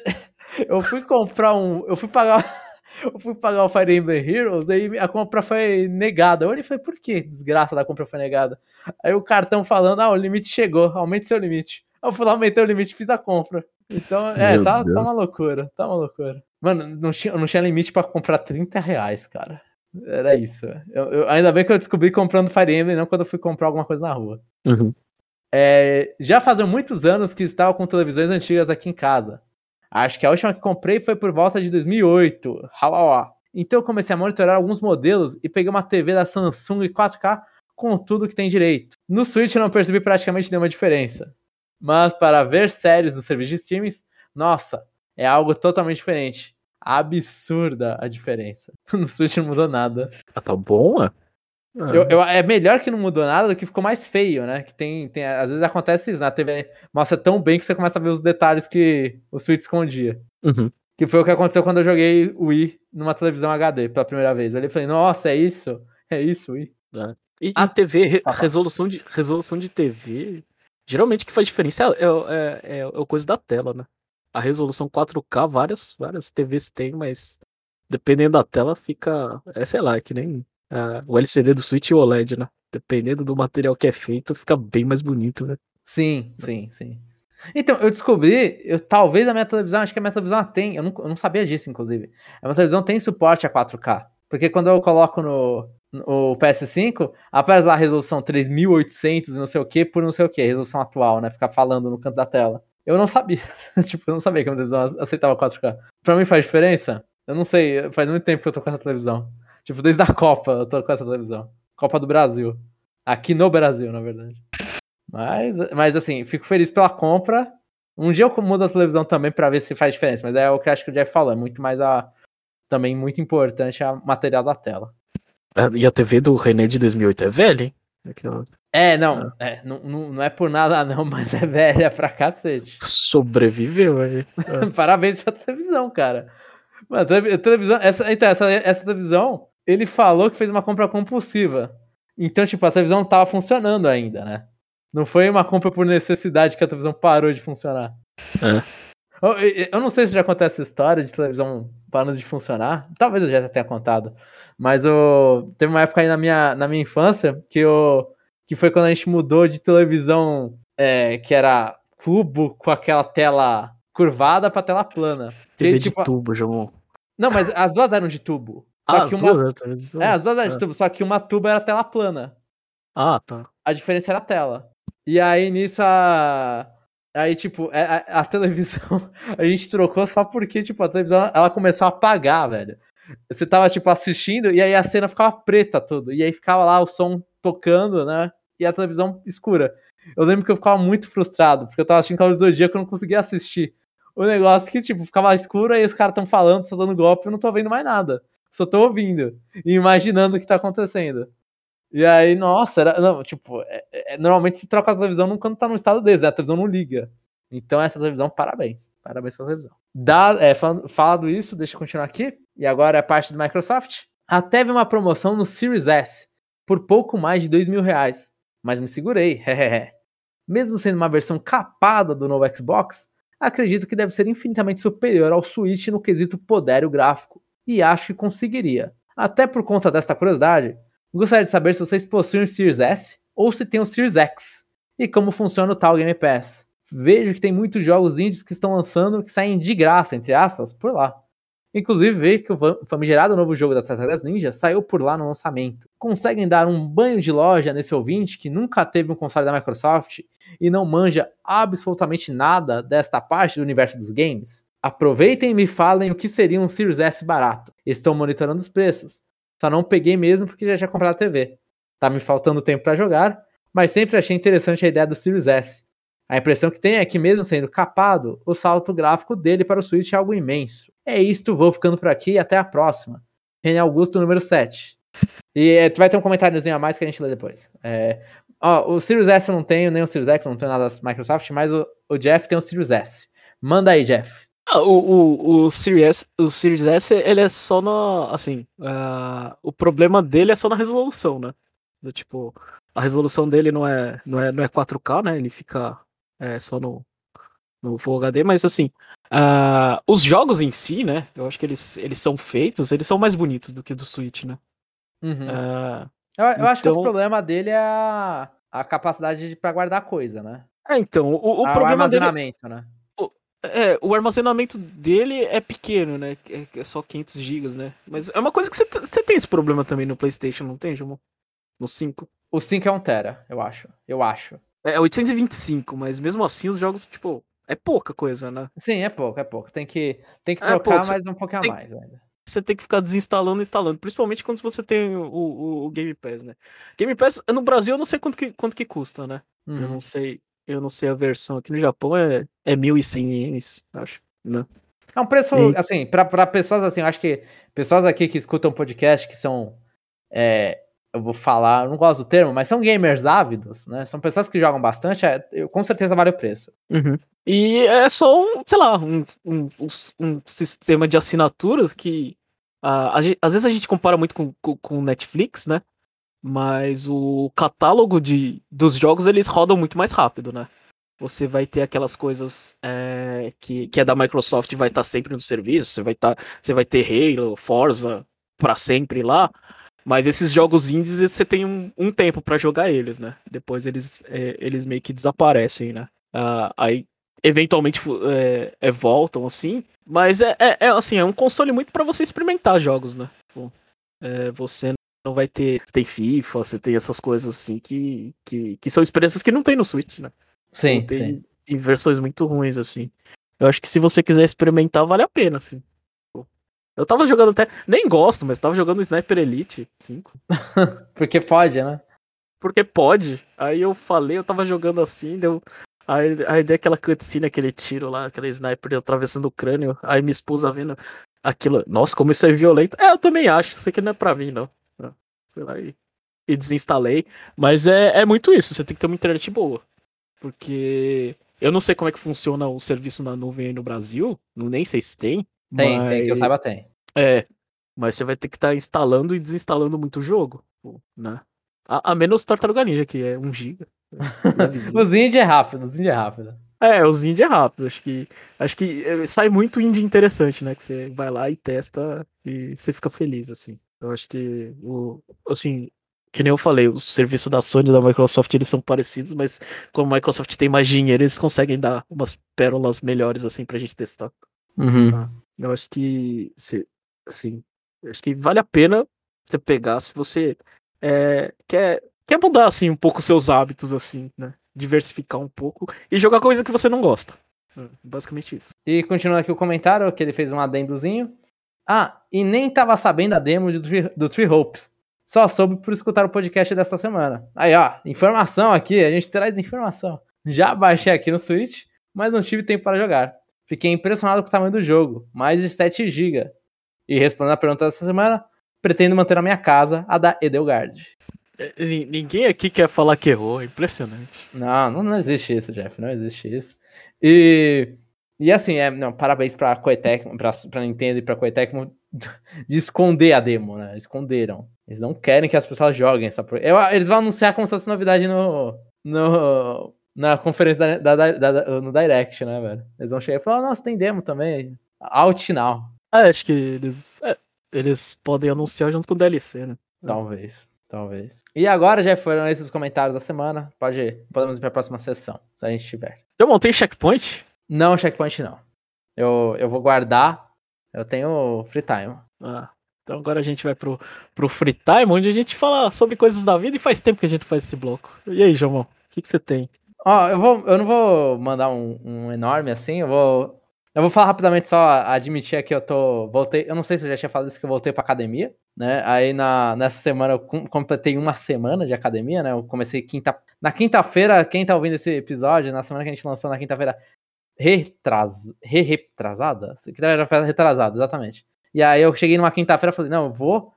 [SPEAKER 2] fui comprar um. Eu fui pagar. [LAUGHS] Eu fui pagar o Fire Emblem Heroes e a compra foi negada. Eu olhei e falei, por que desgraça da compra foi negada? Aí o cartão falando, ah, o limite chegou, aumente seu limite. Eu fui lá, aumentei o limite e fiz a compra. Então, é, tá, tá uma loucura, tá uma loucura. Mano, não tinha, não tinha limite para comprar 30 reais, cara. Era isso. Eu, eu, ainda bem que eu descobri comprando Fire Emblem, não quando eu fui comprar alguma coisa na rua.
[SPEAKER 1] Uhum.
[SPEAKER 2] É, já fazem muitos anos que estava com televisões antigas aqui em casa. Acho que a última que comprei foi por volta de 2008. Então eu comecei a monitorar alguns modelos e peguei uma TV da Samsung 4K com tudo que tem direito. No Switch eu não percebi praticamente nenhuma diferença. Mas para ver séries no serviço de streaming, nossa, é algo totalmente diferente. Absurda a diferença. [LAUGHS] No Switch não mudou nada.
[SPEAKER 1] Ah, tá bom, é?
[SPEAKER 2] Eu, eu, é melhor que não mudou nada do que ficou mais feio, né? Que tem, tem, às vezes acontece isso, na TV mostra tão bem que você começa a ver os detalhes que o Switch escondia.
[SPEAKER 1] Uhum.
[SPEAKER 2] Que foi o que aconteceu quando eu joguei o Wii numa televisão HD pela primeira vez. Eu falei, nossa, é isso? É isso, Wii.
[SPEAKER 1] É. E a TV, re, resolução, de, resolução de TV, geralmente que faz diferença é, é, é, é, é coisa da tela, né? A resolução 4K, várias, várias TVs tem, mas dependendo da tela fica, é sei lá, é que nem uh, o LCD do Switch e o OLED, né? Dependendo do material que é feito, fica bem mais bonito, né?
[SPEAKER 2] Sim, sim, sim. Então, eu descobri, eu, talvez a minha televisão, acho que a minha televisão tem, eu não, eu não sabia disso, inclusive. A minha televisão tem suporte a 4K. Porque quando eu coloco no, no PS5, aparece lá a resolução 3800 e não sei o que por não sei o que, resolução atual, né? Ficar falando no canto da tela. Eu não sabia. [LAUGHS] tipo, eu não sabia que a minha televisão aceitava 4K. Pra mim faz diferença? Eu não sei, faz muito tempo que eu tô com essa televisão. Tipo, desde a Copa eu tô com essa televisão. Copa do Brasil. Aqui no Brasil, na verdade. Mas, mas assim, fico feliz pela compra. Um dia eu mudo a televisão também para ver se faz diferença. Mas é o que eu acho que o Jeff falou. É muito mais a. Também muito importante a material da tela.
[SPEAKER 1] É, e a TV do René de 2008 é velha, hein?
[SPEAKER 2] É, não, é. é não, não, é por nada não, [LAUGHS] mas é velha pra cacete.
[SPEAKER 1] Sobreviveu aí. [LAUGHS]
[SPEAKER 2] Parabéns pra televisão, cara. Mano, televisão, essa, então, essa, essa televisão, ele falou que fez uma compra compulsiva. Então, tipo, a televisão tava funcionando ainda, né? Não foi uma compra por necessidade que a televisão parou de funcionar.
[SPEAKER 1] É.
[SPEAKER 2] Eu, eu não sei se já acontece essa história de televisão parando de funcionar. Talvez eu já tenha contado. Mas eu, teve uma época aí na minha, na minha infância que, eu, que foi quando a gente mudou de televisão é, que era cubo com aquela tela curvada pra tela plana.
[SPEAKER 1] TV de tipo, tubo, João.
[SPEAKER 2] Não, mas as duas eram de tubo. Só ah, que as uma... duas É, as duas eram de é. tubo, só que uma tubo era tela plana.
[SPEAKER 1] Ah, tá.
[SPEAKER 2] A diferença era a tela. E aí nisso a. Aí, tipo, é, a, a, televisão [LAUGHS] a gente trocou só porque, tipo, a televisão ela começou a apagar, velho. Você tava, tipo, assistindo e aí a cena ficava preta tudo. E aí ficava lá o som tocando, né? E a televisão escura. Eu lembro que eu ficava muito frustrado, porque eu tava assistindo Cavaleiro do Zodíaco e eu não conseguia assistir. O negócio que, tipo, ficava escuro e os caras tão falando, só dando golpe, eu não tô vendo mais nada. Só tô ouvindo e imaginando o que tá acontecendo. E aí, nossa, era, não, tipo, é, é, normalmente se troca a televisão quando tá no estado desse, a televisão não liga. Então, essa televisão, parabéns. Parabéns pela televisão. Dá, é, falando, falado isso, deixa eu continuar aqui. E agora é parte do Microsoft. Até teve uma promoção no Series S por pouco mais de dois mil reais. Mas me segurei. [LAUGHS] Mesmo sendo uma versão capada do novo Xbox, acredito que deve ser infinitamente superior ao Switch no quesito poder gráfico. E acho que conseguiria. Até por conta desta curiosidade, Gostaria de saber se vocês possuem o Series S ou se tem o Series X e como funciona o tal Game Pass. Vejo que tem muitos jogos indies que estão lançando que saem de graça, entre aspas, por lá. Inclusive, vejo que o famigerado novo jogo das Tartarugas Ninja saiu por lá no lançamento. Conseguem dar um banho de loja nesse ouvinte que nunca teve um console da Microsoft e não manja absolutamente nada desta parte do universo dos games? Aproveitem e me falem o que seria um Series S barato. Estou monitorando os preços. Só não peguei mesmo porque já tinha comprado a TV. Tá me faltando tempo para jogar, mas sempre achei interessante a ideia do Series S. A impressão que tem é que, mesmo sendo capado, o salto gráfico dele para o Switch é algo imenso. É isto, vou ficando por aqui e até a próxima. René Augusto, número 7. E é, tu vai ter um comentáriozinho a mais que a gente lê depois. É, ó, o Series S eu não tenho, nem o Series X, não tenho nada da Microsoft, mas o, o Jeff tem o Series S. Manda aí, Jeff.
[SPEAKER 1] Ah, o, o, o, Series S, o Series S, ele é só na. Assim, uh, o problema dele é só na resolução, né? Do, tipo, a resolução dele não é, não é, não é 4K, né? Ele fica é, só no, no Full HD, mas assim, uh, os jogos em si, né? Eu acho que eles, eles são feitos, eles são mais bonitos do que do Switch, né?
[SPEAKER 2] Uhum. Uh, eu, eu então... acho que o então problema dele é a, a capacidade para guardar coisa, né?
[SPEAKER 1] É, então, o, o
[SPEAKER 2] ah,
[SPEAKER 1] problema
[SPEAKER 2] o armazenamento, dele... né?
[SPEAKER 1] É, o armazenamento dele é pequeno, né? É, é só 500 GB, né? Mas é uma coisa que você tem esse problema também no PlayStation, não tem, João? No 5?
[SPEAKER 2] O 5 é 1 tera, eu acho. Eu acho.
[SPEAKER 1] É 825, mas mesmo assim os jogos, tipo, é pouca coisa, né?
[SPEAKER 2] Sim, é pouco, é pouco. Tem que, tem que é trocar pouco. mais um pouquinho tem, a mais ainda.
[SPEAKER 1] Você tem que ficar desinstalando e instalando, principalmente quando você tem o, o, o, Game Pass, né? Game Pass, no Brasil eu não sei quanto que, quanto que custa, né? Uhum. Eu não sei, eu não sei a versão. Aqui no Japão é, é 1.100 ienes, acho, né?
[SPEAKER 2] É um preço, e... assim, para pessoas assim, eu acho que pessoas aqui que escutam podcast que são é, eu vou falar, eu não gosto do termo, mas são gamers ávidos, né? São pessoas que jogam bastante, é, eu, com certeza vale o preço.
[SPEAKER 1] Uhum. E é só um, sei lá, um, um, um sistema de assinaturas que uh, às vezes a gente compara muito com, com, com Netflix, né? Mas o catálogo de, dos jogos eles rodam muito mais rápido, né? Você vai ter aquelas coisas é, que, que é da Microsoft vai estar tá sempre no serviço, você vai, tá, você vai ter Halo, Forza para sempre lá. Mas esses jogos indies você tem um, um tempo para jogar eles, né? Depois eles, é, eles meio que desaparecem, né? Uh, aí eventualmente é, é, voltam assim. Mas é, é, é, assim, é um console muito para você experimentar jogos, né? Bom, é, você não vai ter. Você tem FIFA, você tem essas coisas assim que, que, que são experiências que não tem no Switch, né?
[SPEAKER 2] Sim.
[SPEAKER 1] tem
[SPEAKER 2] sim.
[SPEAKER 1] em versões muito ruins, assim. Eu acho que se você quiser experimentar, vale a pena, assim. Eu tava jogando até. Nem gosto, mas tava jogando Sniper Elite 5. [LAUGHS]
[SPEAKER 2] Porque pode, né?
[SPEAKER 1] Porque pode. Aí eu falei, eu tava jogando assim, deu. Aí, aí dei aquela cutscene, aquele tiro lá, aquele sniper atravessando o crânio. Aí minha esposa vendo aquilo. Nossa, como isso é violento. É, eu também acho. Isso aqui não é pra mim, não. Fui lá e, e desinstalei. Mas é, é muito isso. Você tem que ter uma internet boa. Porque eu não sei como é que funciona o serviço na nuvem aí no Brasil. Nem sei se tem.
[SPEAKER 2] Tem, mas... tem, que eu saiba tem.
[SPEAKER 1] É, mas você vai ter que estar tá instalando e desinstalando muito jogo, né? A, a menos Tartaruga Ninja, que é 1 GB. [LAUGHS]
[SPEAKER 2] os indie é rápido, os indie é rápido.
[SPEAKER 1] É, os indie é rápido. Acho que, acho que eh, sai muito indie interessante, né? Que você vai lá e testa e você fica feliz, assim. Eu acho que, o, assim, que nem eu falei, os serviços da Sony e da Microsoft eles são parecidos, mas como a Microsoft tem mais dinheiro, eles conseguem dar umas pérolas melhores, assim, pra gente testar.
[SPEAKER 2] Uhum. Ah,
[SPEAKER 1] eu acho que, se, assim, acho que vale a pena você pegar se você é, quer, quer mudar assim um pouco seus hábitos assim, né? Diversificar um pouco e jogar coisa que você não gosta. É, basicamente isso.
[SPEAKER 2] E continuando aqui o comentário, que ele fez um adendozinho. Ah, e nem tava sabendo a demo do, do Tree Hopes. Só soube por escutar o podcast desta semana. Aí, ó, informação aqui, a gente traz informação. Já baixei aqui no Switch, mas não tive tempo para jogar. Fiquei impressionado com o tamanho do jogo, mais de 7 GB. E respondendo a pergunta dessa semana, pretendo manter a minha casa, a da Edelgard.
[SPEAKER 1] É, ninguém aqui quer falar que errou, é impressionante.
[SPEAKER 2] Não, não, não existe isso, Jeff, não existe isso. E, e assim, é, não, parabéns pra Koei pra, pra Nintendo e pra Koei [LAUGHS] de esconder a demo, né? Esconderam. Eles não querem que as pessoas joguem essa. Eu, eles vão anunciar como se fosse novidade no, no, na conferência da, da, da, no Direct, né, velho? Eles vão chegar e falar, nossa, tem demo também. Out now.
[SPEAKER 1] É, acho que eles. É, eles podem anunciar junto com o DLC, né?
[SPEAKER 2] Talvez. Talvez. E agora já foram esses os comentários da semana. Pode ir. Podemos ir para a próxima sessão, se a gente tiver.
[SPEAKER 1] Eu montei checkpoint?
[SPEAKER 2] Não, checkpoint não. Eu, eu vou guardar. Eu tenho free time.
[SPEAKER 1] Ah, então agora a gente vai pro, pro free time, onde a gente fala sobre coisas da vida e faz tempo que a gente faz esse bloco. E aí, João? O que, que você tem?
[SPEAKER 2] Ó, eu, vou, eu não vou mandar um, um enorme assim, eu vou eu vou falar rapidamente só admitir aqui, eu tô. Voltei. Eu não sei se eu já tinha falado isso que eu voltei pra academia, né? Aí na, nessa semana eu completei uma semana de academia, né? Eu comecei quinta. Na quinta-feira, quem tá ouvindo esse episódio, na semana que a gente lançou na quinta-feira, retras... re retrasada? Era retrasada, exatamente. E aí eu cheguei numa quinta-feira falei, não, eu vou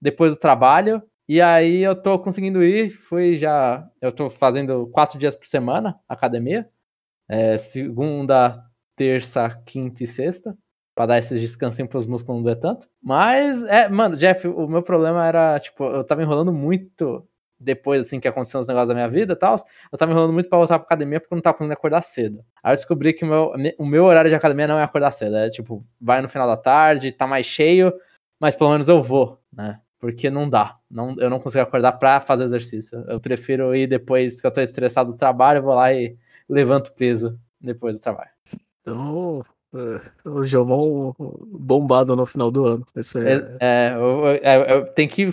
[SPEAKER 2] depois do trabalho. E aí eu tô conseguindo ir, fui já. Eu tô fazendo quatro dias por semana academia. É, segunda, terça, quinta e sexta. Pra dar esses descansinhos pros músculos não doer tanto. Mas, é, mano, Jeff, o meu problema era, tipo, eu tava enrolando muito depois, assim, que aconteceu os negócios da minha vida e tal. Eu tava enrolando muito pra voltar pra academia porque eu não tava conseguindo acordar cedo. Aí eu descobri que o meu, o meu horário de academia não é acordar cedo. É, tipo, vai no final da tarde, tá mais cheio, mas pelo menos eu vou, né? Porque não dá. Não, eu não consigo acordar pra fazer exercício. Eu prefiro ir depois que eu tô estressado do trabalho, eu vou lá e levanto peso depois do trabalho.
[SPEAKER 1] Então, é, o Jomon bombado no final do ano. Isso
[SPEAKER 2] é, é, é, é, tem que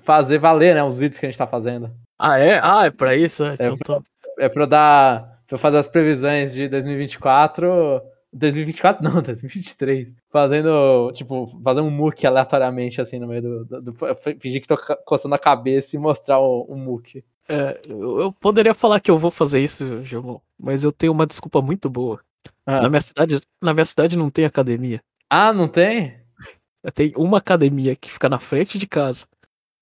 [SPEAKER 2] fazer valer, né? Os vídeos que a gente tá fazendo.
[SPEAKER 1] Ah, é? Ah, é pra isso?
[SPEAKER 2] É, então, pra, é pra dar. Pra fazer as previsões de 2024. 2024 [LAUGHS] não, 2023. Fazendo, tipo, fazer um muque aleatoriamente, assim, no meio do. do, do fingir que tô coçando a cabeça e mostrar o, o muque.
[SPEAKER 1] É, eu, poderia falar que eu vou fazer isso, Jomon, mas eu tenho uma desculpa muito boa. Ah. Na, minha cidade, na minha cidade não tem academia.
[SPEAKER 2] Ah, não tem? [LAUGHS]
[SPEAKER 1] Tem uma academia que fica na frente de casa.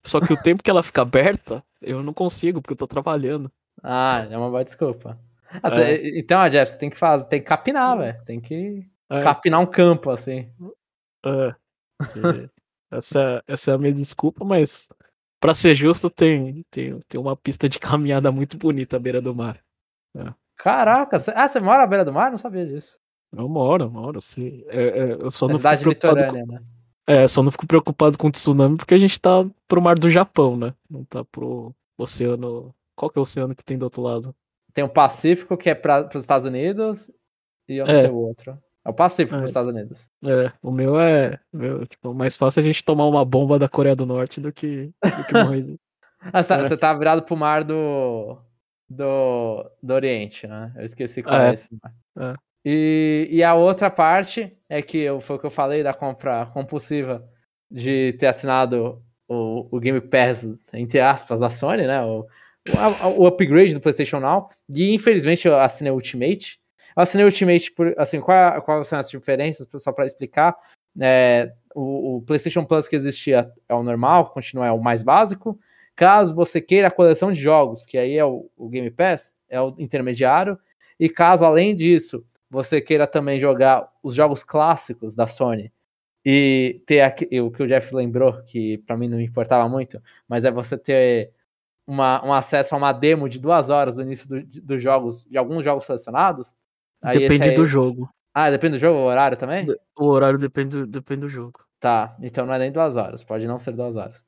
[SPEAKER 1] Só que o tempo que ela fica aberta, eu não consigo, porque eu tô trabalhando.
[SPEAKER 2] Ah, é uma boa desculpa. Ah, é. Você, então, Jeff, você tem que fazer, tem que capinar, velho. Tem que é. capinar um campo, assim.
[SPEAKER 1] É. [LAUGHS] essa, essa é a minha desculpa, mas para ser justo, tem, tem, tem uma pista de caminhada muito bonita à beira do mar.
[SPEAKER 2] É. Caraca, ah, você mora à beira do mar? Não sabia disso.
[SPEAKER 1] Eu moro, eu moro, sim. É, é, eu só é não fico preocupado com... né? É, só não fico preocupado com o tsunami porque a gente tá pro mar do Japão, né? Não tá pro oceano. Qual que é o oceano que tem do outro lado?
[SPEAKER 2] Tem o Pacífico, que é para os Estados Unidos, e eu não é. sei o outro. É o Pacífico é. pros Estados Unidos.
[SPEAKER 1] É, o meu é. Meu, tipo, mais fácil a gente tomar uma bomba da Coreia do Norte do que, do que morrer. [LAUGHS]
[SPEAKER 2] ah, você, tá, é. você tá virado pro mar do do, do Oriente, né? Eu esqueci qual é, é esse. É. E, e a outra parte é que eu, foi o que eu falei da compra compulsiva de ter assinado o, o Game Pass, entre aspas, da Sony, né? O, o, o upgrade do PlayStation Now. E infelizmente eu assinei Ultimate. Eu assinei Ultimate por. Assim, qual, quais são as diferenças? Só para explicar. É, o, o, PlayStation Plus que existia é o normal, continua é o mais básico. Caso você queira a coleção de jogos, que aí é o, o Game Pass, é o intermediário, e caso além disso você queira também jogar os jogos clássicos da Sony e ter aqui, o que o Jeff lembrou, que para mim não me importava muito, mas é você ter uma, um acesso a uma demo de duas horas do início dos do jogos, de alguns jogos selecionados.
[SPEAKER 1] Depende aí... do jogo.
[SPEAKER 2] Ah, depende do jogo, o horário também?
[SPEAKER 1] O horário depende do, depende do jogo.
[SPEAKER 2] Tá, então não é nem duas horas, pode não ser duas horas.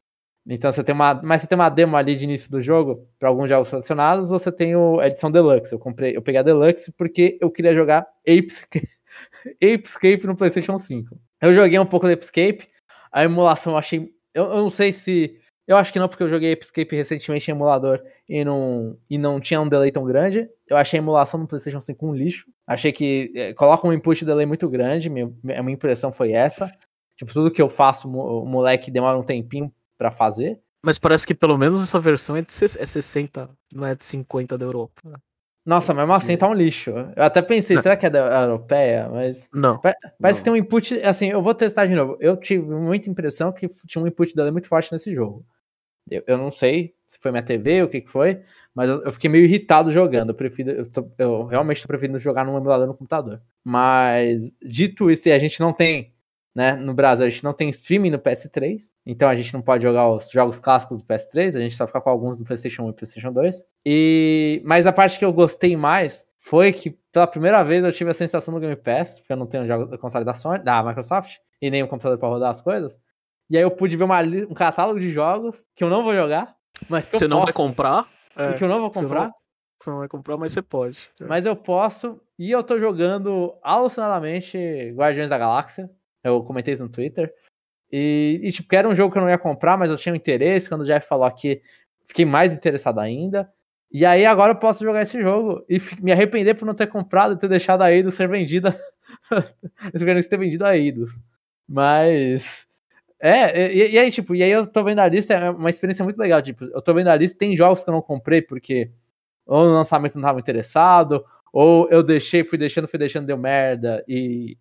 [SPEAKER 2] Então você tem uma, mas você tem uma demo ali de início do jogo para alguns jogos selecionados, você tem o, a edição Deluxe. Eu comprei, eu peguei a Deluxe porque eu queria jogar Apescape, [LAUGHS] Apescape no PlayStation 5. Eu joguei um pouco do Apescape, a emulação eu achei, eu, eu não sei se, eu acho que não porque eu joguei Apescape recentemente em emulador e não e não tinha um delay tão grande. Eu achei a emulação no PlayStation 5 um lixo. Achei que é, coloca um input delay muito grande, minha, minha impressão foi essa. Tipo, tudo que eu faço, o moleque demora um tempinho para fazer.
[SPEAKER 1] Mas parece que pelo menos essa versão é de é 60, não é de 50 da Europa.
[SPEAKER 2] Nossa, mesmo assim tá um lixo. Eu até pensei, não. será que é da europeia? Mas.
[SPEAKER 1] Não.
[SPEAKER 2] Parece não. que tem um input. Assim, eu vou testar de novo. Eu tive muita impressão que tinha um input dela muito forte nesse jogo. Eu, eu não sei se foi minha TV ou o que, que foi, mas eu, eu, fiquei meio irritado jogando. Eu, prefiro, eu, tô, eu realmente tô preferindo jogar num emulador no computador. Mas, dito isso, e a gente não tem né? No Brasil a gente não tem streaming no PS3, então a gente não pode jogar os jogos clássicos do PS3, a gente só fica com alguns do PlayStation 1 e PlayStation 2. E mas a parte que eu gostei mais foi que pela primeira vez eu tive a sensação do Game Pass, porque eu não tenho jogo da console da Sony, da Microsoft, e nem um computador para rodar as coisas. E aí eu pude ver uma, um catálogo de jogos que eu não vou jogar, mas que
[SPEAKER 1] Você
[SPEAKER 2] eu
[SPEAKER 1] não
[SPEAKER 2] posso,
[SPEAKER 1] vai comprar?
[SPEAKER 2] e que eu não vou
[SPEAKER 1] não-
[SPEAKER 2] comprar,
[SPEAKER 1] Você não vai comprar, mas você pode.
[SPEAKER 2] mas eu posso. E eu tô jogando alucinadamente Guardiões da Galáxia. Eu comentei isso no Twitter. E, e, tipo, que era um jogo que eu não ia comprar, mas eu tinha um interesse. Quando o Jeff falou aqui, fiquei mais interessado ainda. E aí agora eu posso jogar esse jogo e me arrepender por não ter comprado e ter deixado a Eidos ser vendida. [LAUGHS] esse Guardiões ter vendido a Eidos. Mas. É, e, e aí, tipo, e aí eu tô vendo a lista, é uma experiência muito legal. Tipo, eu tô vendo a lista, tem jogos que eu não comprei porque ou no lançamento não tava interessado, ou eu deixei, fui deixando, fui deixando, deu merda, e,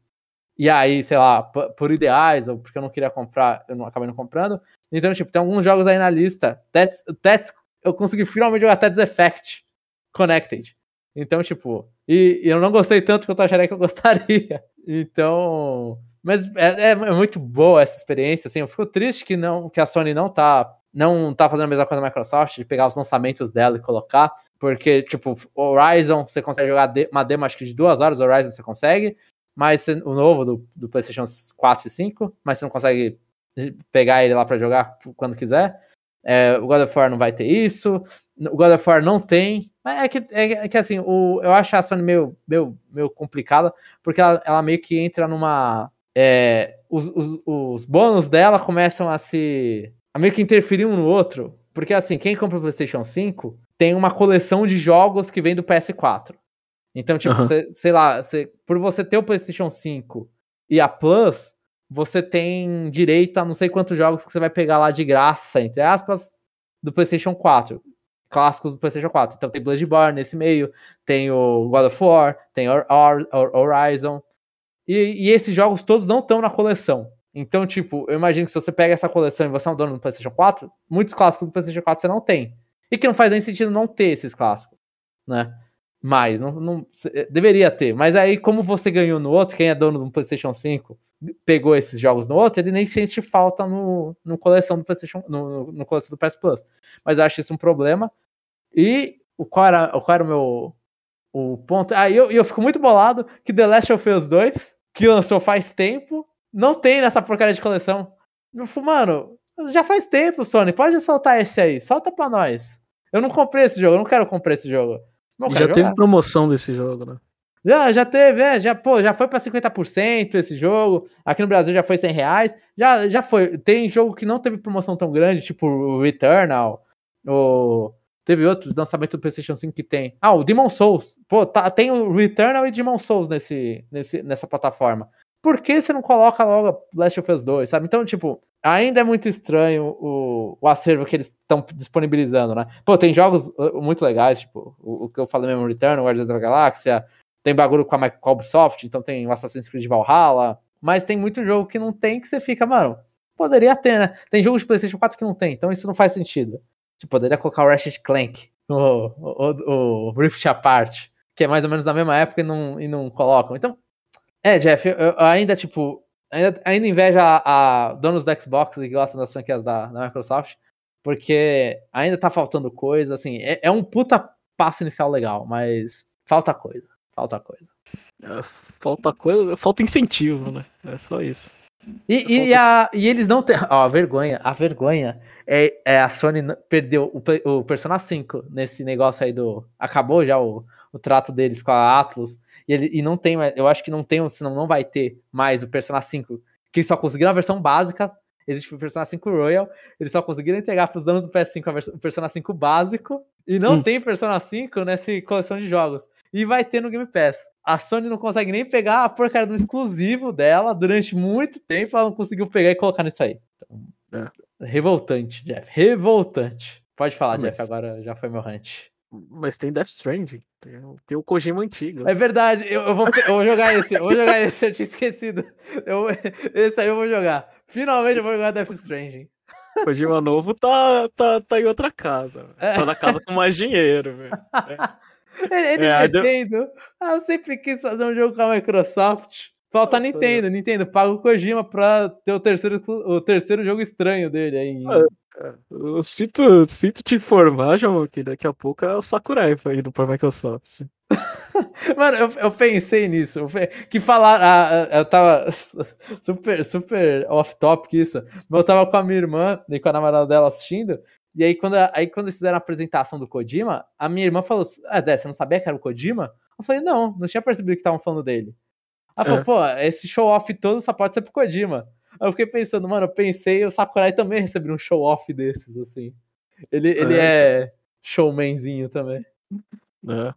[SPEAKER 2] e aí, sei lá, por ideais, ou porque eu não queria comprar, eu não acabei não comprando. Então, tipo, tem alguns jogos aí na lista. Tats, Tats, eu consegui finalmente jogar Tats Effect Connected. Então, tipo, e, e eu não gostei tanto que eu acharia que eu [LAUGHS] gostaria. Então. Mas é, é muito boa essa experiência, assim. Eu fico triste que, não, que a Sony não tá, não tá fazendo a mesma coisa da Microsoft, de pegar os lançamentos dela e colocar. Porque, tipo, Horizon, você consegue jogar uma demo, acho que de duas horas, Horizon você consegue. Mas o novo do, do PlayStation 4 e 5, mas você não consegue pegar ele lá pra jogar quando quiser. É, o God of War não vai ter isso. O God of War não tem. Mas é que, é, é que assim, o, eu acho a Sony meio, meio, meio complicada, porque ela, ela meio que entra numa. é, os, os, os bônus dela começam a se. a meio que interferir um no outro. Porque assim, quem compra o PlayStation 5 tem uma coleção de jogos que vem do PS4. Então, tipo,
[SPEAKER 1] Aham.
[SPEAKER 2] você- sei lá, você, por você ter o PlayStation 5 e a Plus, você tem direito a não sei quantos jogos que você vai pegar lá de graça, entre aspas, do PlayStation 4. Clássicos do PlayStation 4. Então tem Bloodborne nesse meio, tem o God of War, tem Hor- Horizon. E, e esses jogos todos não estão na coleção. Então, tipo, eu imagino que se você pega essa coleção e você é um dono do PlayStation 4, muitos clássicos do PlayStation 4 você não tem. E que não faz nem sentido não ter esses clássicos, né? Mas, não, não- cê- deveria ter. Mas aí, como você ganhou no outro, quem é dono do PlayStation 5 pegou esses jogos no outro, ele nem sente falta no, no coleção do PlayStation, no, no, coleção do PS Plus. Mas eu acho isso um problema. E o qual era, o qual era o meu o ponto? Ah, e eu, eu fico muito bolado que The Last of Us 2, que lançou faz tempo, não tem nessa porcaria de coleção. Eu falo, mano, já faz tempo, Sony, pode soltar esse aí, solta pra nós. Eu não comprei esse jogo, eu não quero comprar esse jogo. Não
[SPEAKER 1] E já teve
[SPEAKER 2] jogar.
[SPEAKER 1] promoção desse jogo, né?
[SPEAKER 2] Já, já teve, é, já, pô, já foi pra 50% esse jogo. Aqui no Brasil já foi 100 reais. Já, já foi. Tem jogo que não teve promoção tão grande, tipo o Returnal. O... Teve outro lançamento do PlayStation 5 que tem. Ah, o Demon Souls. Pô, tá, tem o Returnal e Demon Souls nesse, nesse, nessa plataforma. Por que você não coloca logo Last of Us 2, sabe? Então, tipo, ainda é muito estranho o, o acervo que eles estão disponibilizando, né? Pô, tem jogos uh, muito legais, tipo, o, o que eu falei mesmo, Returnal, Guardiões da Galáxia, tem bagulho com a, com a Ubisoft, então tem o Assassin's Creed Valhalla, mas tem muito jogo que não tem que você fica, mano, poderia ter, né? Tem jogos de PlayStation 4 que não tem, então isso não faz sentido. Tipo, poderia colocar o Ratchet Clank, o, o, o Rift Apart, que é mais ou menos da mesma época e não, e não colocam. Então, é, Jeff, eu, eu ainda, tipo, ainda, ainda inveja a, a donos da Xbox que gostam das franquias da, da Microsoft, porque ainda tá faltando coisa, assim, é, é um puta passo inicial legal, mas falta coisa, falta coisa.
[SPEAKER 1] É, Falta coisa, falta incentivo, né? É só isso.
[SPEAKER 2] E, e, a- e eles não têm. Ó, a vergonha, a vergonha é, é a Sony perdeu o, o Persona 5 nesse negócio aí do. Acabou já o, o trato deles com a Atlus. E, ele, e não tem, mais- eu acho que não tem, senão não vai ter mais o Persona 5. Que eles só conseguiram a versão básica. Existe o Persona 5 Royal. Eles só conseguiram entregar para os donos do PS5 a vers- o Persona 5 básico. E não
[SPEAKER 1] Hum.
[SPEAKER 2] tem Persona 5 nessa coleção de jogos. E vai ter no Game Pass. A Sony não consegue nem pegar a porcaria do exclusivo dela durante muito tempo. Ela não conseguiu pegar e colocar nisso aí. Então, Revoltante, Jeff. Revoltante. Pode falar,
[SPEAKER 1] Mas-
[SPEAKER 2] Jeff. Agora já foi meu hunt.
[SPEAKER 1] Mas tem Death Stranding. Tem, o- Kojima antigo.
[SPEAKER 2] É verdade. Eu, eu vou, eu vou jogar esse. Eu vou jogar esse. Eu tinha esquecido. Eu, esse aí eu vou jogar. Finalmente eu vou jogar Death Stranding.
[SPEAKER 1] Kojima novo tá, tá, tá em outra casa.
[SPEAKER 2] É.
[SPEAKER 1] Tá na casa com mais dinheiro, velho. [LAUGHS]
[SPEAKER 2] Ele, ele
[SPEAKER 1] É, deu-
[SPEAKER 2] Nintendo. Ah, eu sempre quis fazer um jogo com a Microsoft. Falta
[SPEAKER 1] Ah,
[SPEAKER 2] Nintendo, Nintendo, paga o Kojima pra ter o terceiro, o terceiro jogo estranho dele aí.
[SPEAKER 1] Ah, Eu sinto, sinto te informar, João, que daqui a pouco é o Sakurai indo pra Microsoft. [LAUGHS]
[SPEAKER 2] Mano, eu, eu pensei nisso. Eu, que falar. eu tava [LAUGHS] super, super off-topic isso. Mas eu tava com a minha irmã e com a namorada dela assistindo. E aí quando, aí, quando eles fizeram a apresentação do Kojima, a minha irmã falou: Ah, Dé, você não sabia que era o Kojima? Eu falei: Não, não tinha percebido que estavam falando dele. Ela falou: é. Pô, esse show-off todo só pode ser pro Kojima. Aí eu fiquei pensando, mano, eu pensei, o Sakurai também recebeu um show-off desses, assim. Ele é, ele é showmanzinho também.
[SPEAKER 1] É.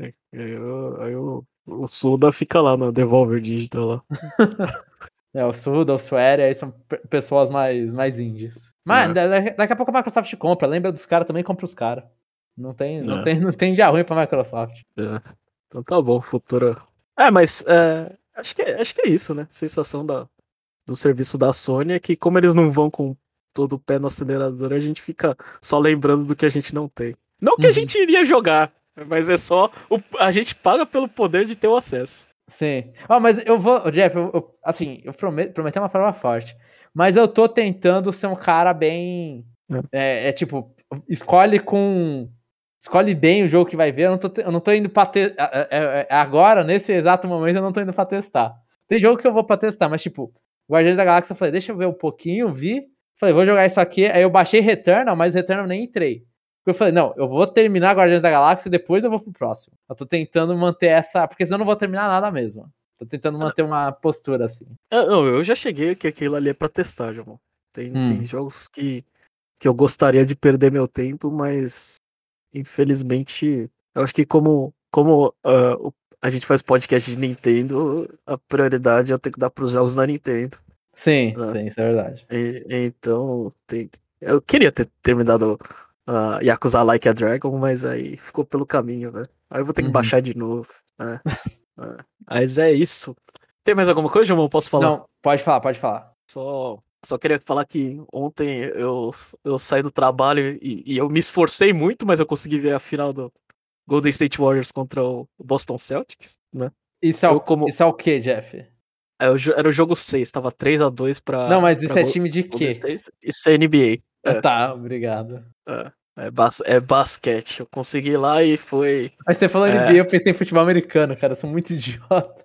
[SPEAKER 1] Aí, eu, aí eu, o Suda fica lá no Devolver Digital lá. [LAUGHS]
[SPEAKER 2] é, o Suda, o Swear, aí são pessoas mais, mais indies. Mas é. daqui a pouco a Microsoft compra. Lembra dos caras também, compra os caras. Não tem, não, é. tem, não tem dia ruim pra Microsoft.
[SPEAKER 1] É. Então tá bom, futura. É, mas é, acho, que, acho que é isso, né? sensação da, do serviço da Sony é que, como eles não vão com todo o pé no acelerador, a gente fica só lembrando do que a gente não tem. Não que uhum. a gente iria jogar, mas é só. O, a gente paga pelo poder de ter o acesso.
[SPEAKER 2] Sim. Oh, mas eu vou. Jeff, eu, eu, assim, eu prometo, prometo uma prova forte. Mas eu tô tentando ser um cara bem. É, é, é tipo, escolhe com. Escolhe bem o jogo que vai ver. Eu não tô, eu não tô indo pra. É, é, é, agora, nesse exato momento, eu não tô indo pra testar. Tem jogo que eu vou pra testar, mas tipo, Guardiões da Galáxia, eu falei, deixa eu ver um pouquinho, vi. Falei, vou jogar isso aqui. Aí eu baixei Returnal, mas Returnal nem entrei. Eu falei, não, eu vou terminar Guardiões da Galáxia e depois eu vou pro próximo. Eu tô tentando manter essa. Porque senão eu não vou terminar nada mesmo. Tô tentando manter uma postura assim.
[SPEAKER 1] Eu, não, eu já cheguei que aquilo ali é pra testar, João. Tem, hum. tem jogos que, que eu gostaria de perder meu tempo, mas infelizmente, eu acho que como, como uh, a gente faz podcast de Nintendo, a prioridade é eu ter que dar pros jogos da Nintendo.
[SPEAKER 2] Sim, né? sim, isso é verdade.
[SPEAKER 1] E, então, tem, eu queria ter terminado uh, Yakuza Like a Dragon, mas aí ficou pelo caminho, né? Aí eu vou ter que uhum. baixar de novo. Né? é. Mas é isso. Tem mais alguma coisa, João? Posso falar? Não,
[SPEAKER 2] pode falar, pode falar.
[SPEAKER 1] Só, só queria falar que ontem eu, eu saí do trabalho e, e eu me esforcei muito, mas eu consegui ver a final do Golden State Warriors contra o Boston Celtics, né?
[SPEAKER 2] Isso é, o, como... isso é o que, Jeff?
[SPEAKER 1] É, era o jogo 6, tava 3x2 pra.
[SPEAKER 2] Não, mas isso pra é time de quê?
[SPEAKER 1] Isso é NBA.
[SPEAKER 2] É. Tá, obrigado.
[SPEAKER 1] É. É, bas é basquete. Eu consegui lá e foi.
[SPEAKER 2] Mas você falou é... NBA, eu pensei em futebol americano, cara. Eu sou muito [LAUGHS] idiota.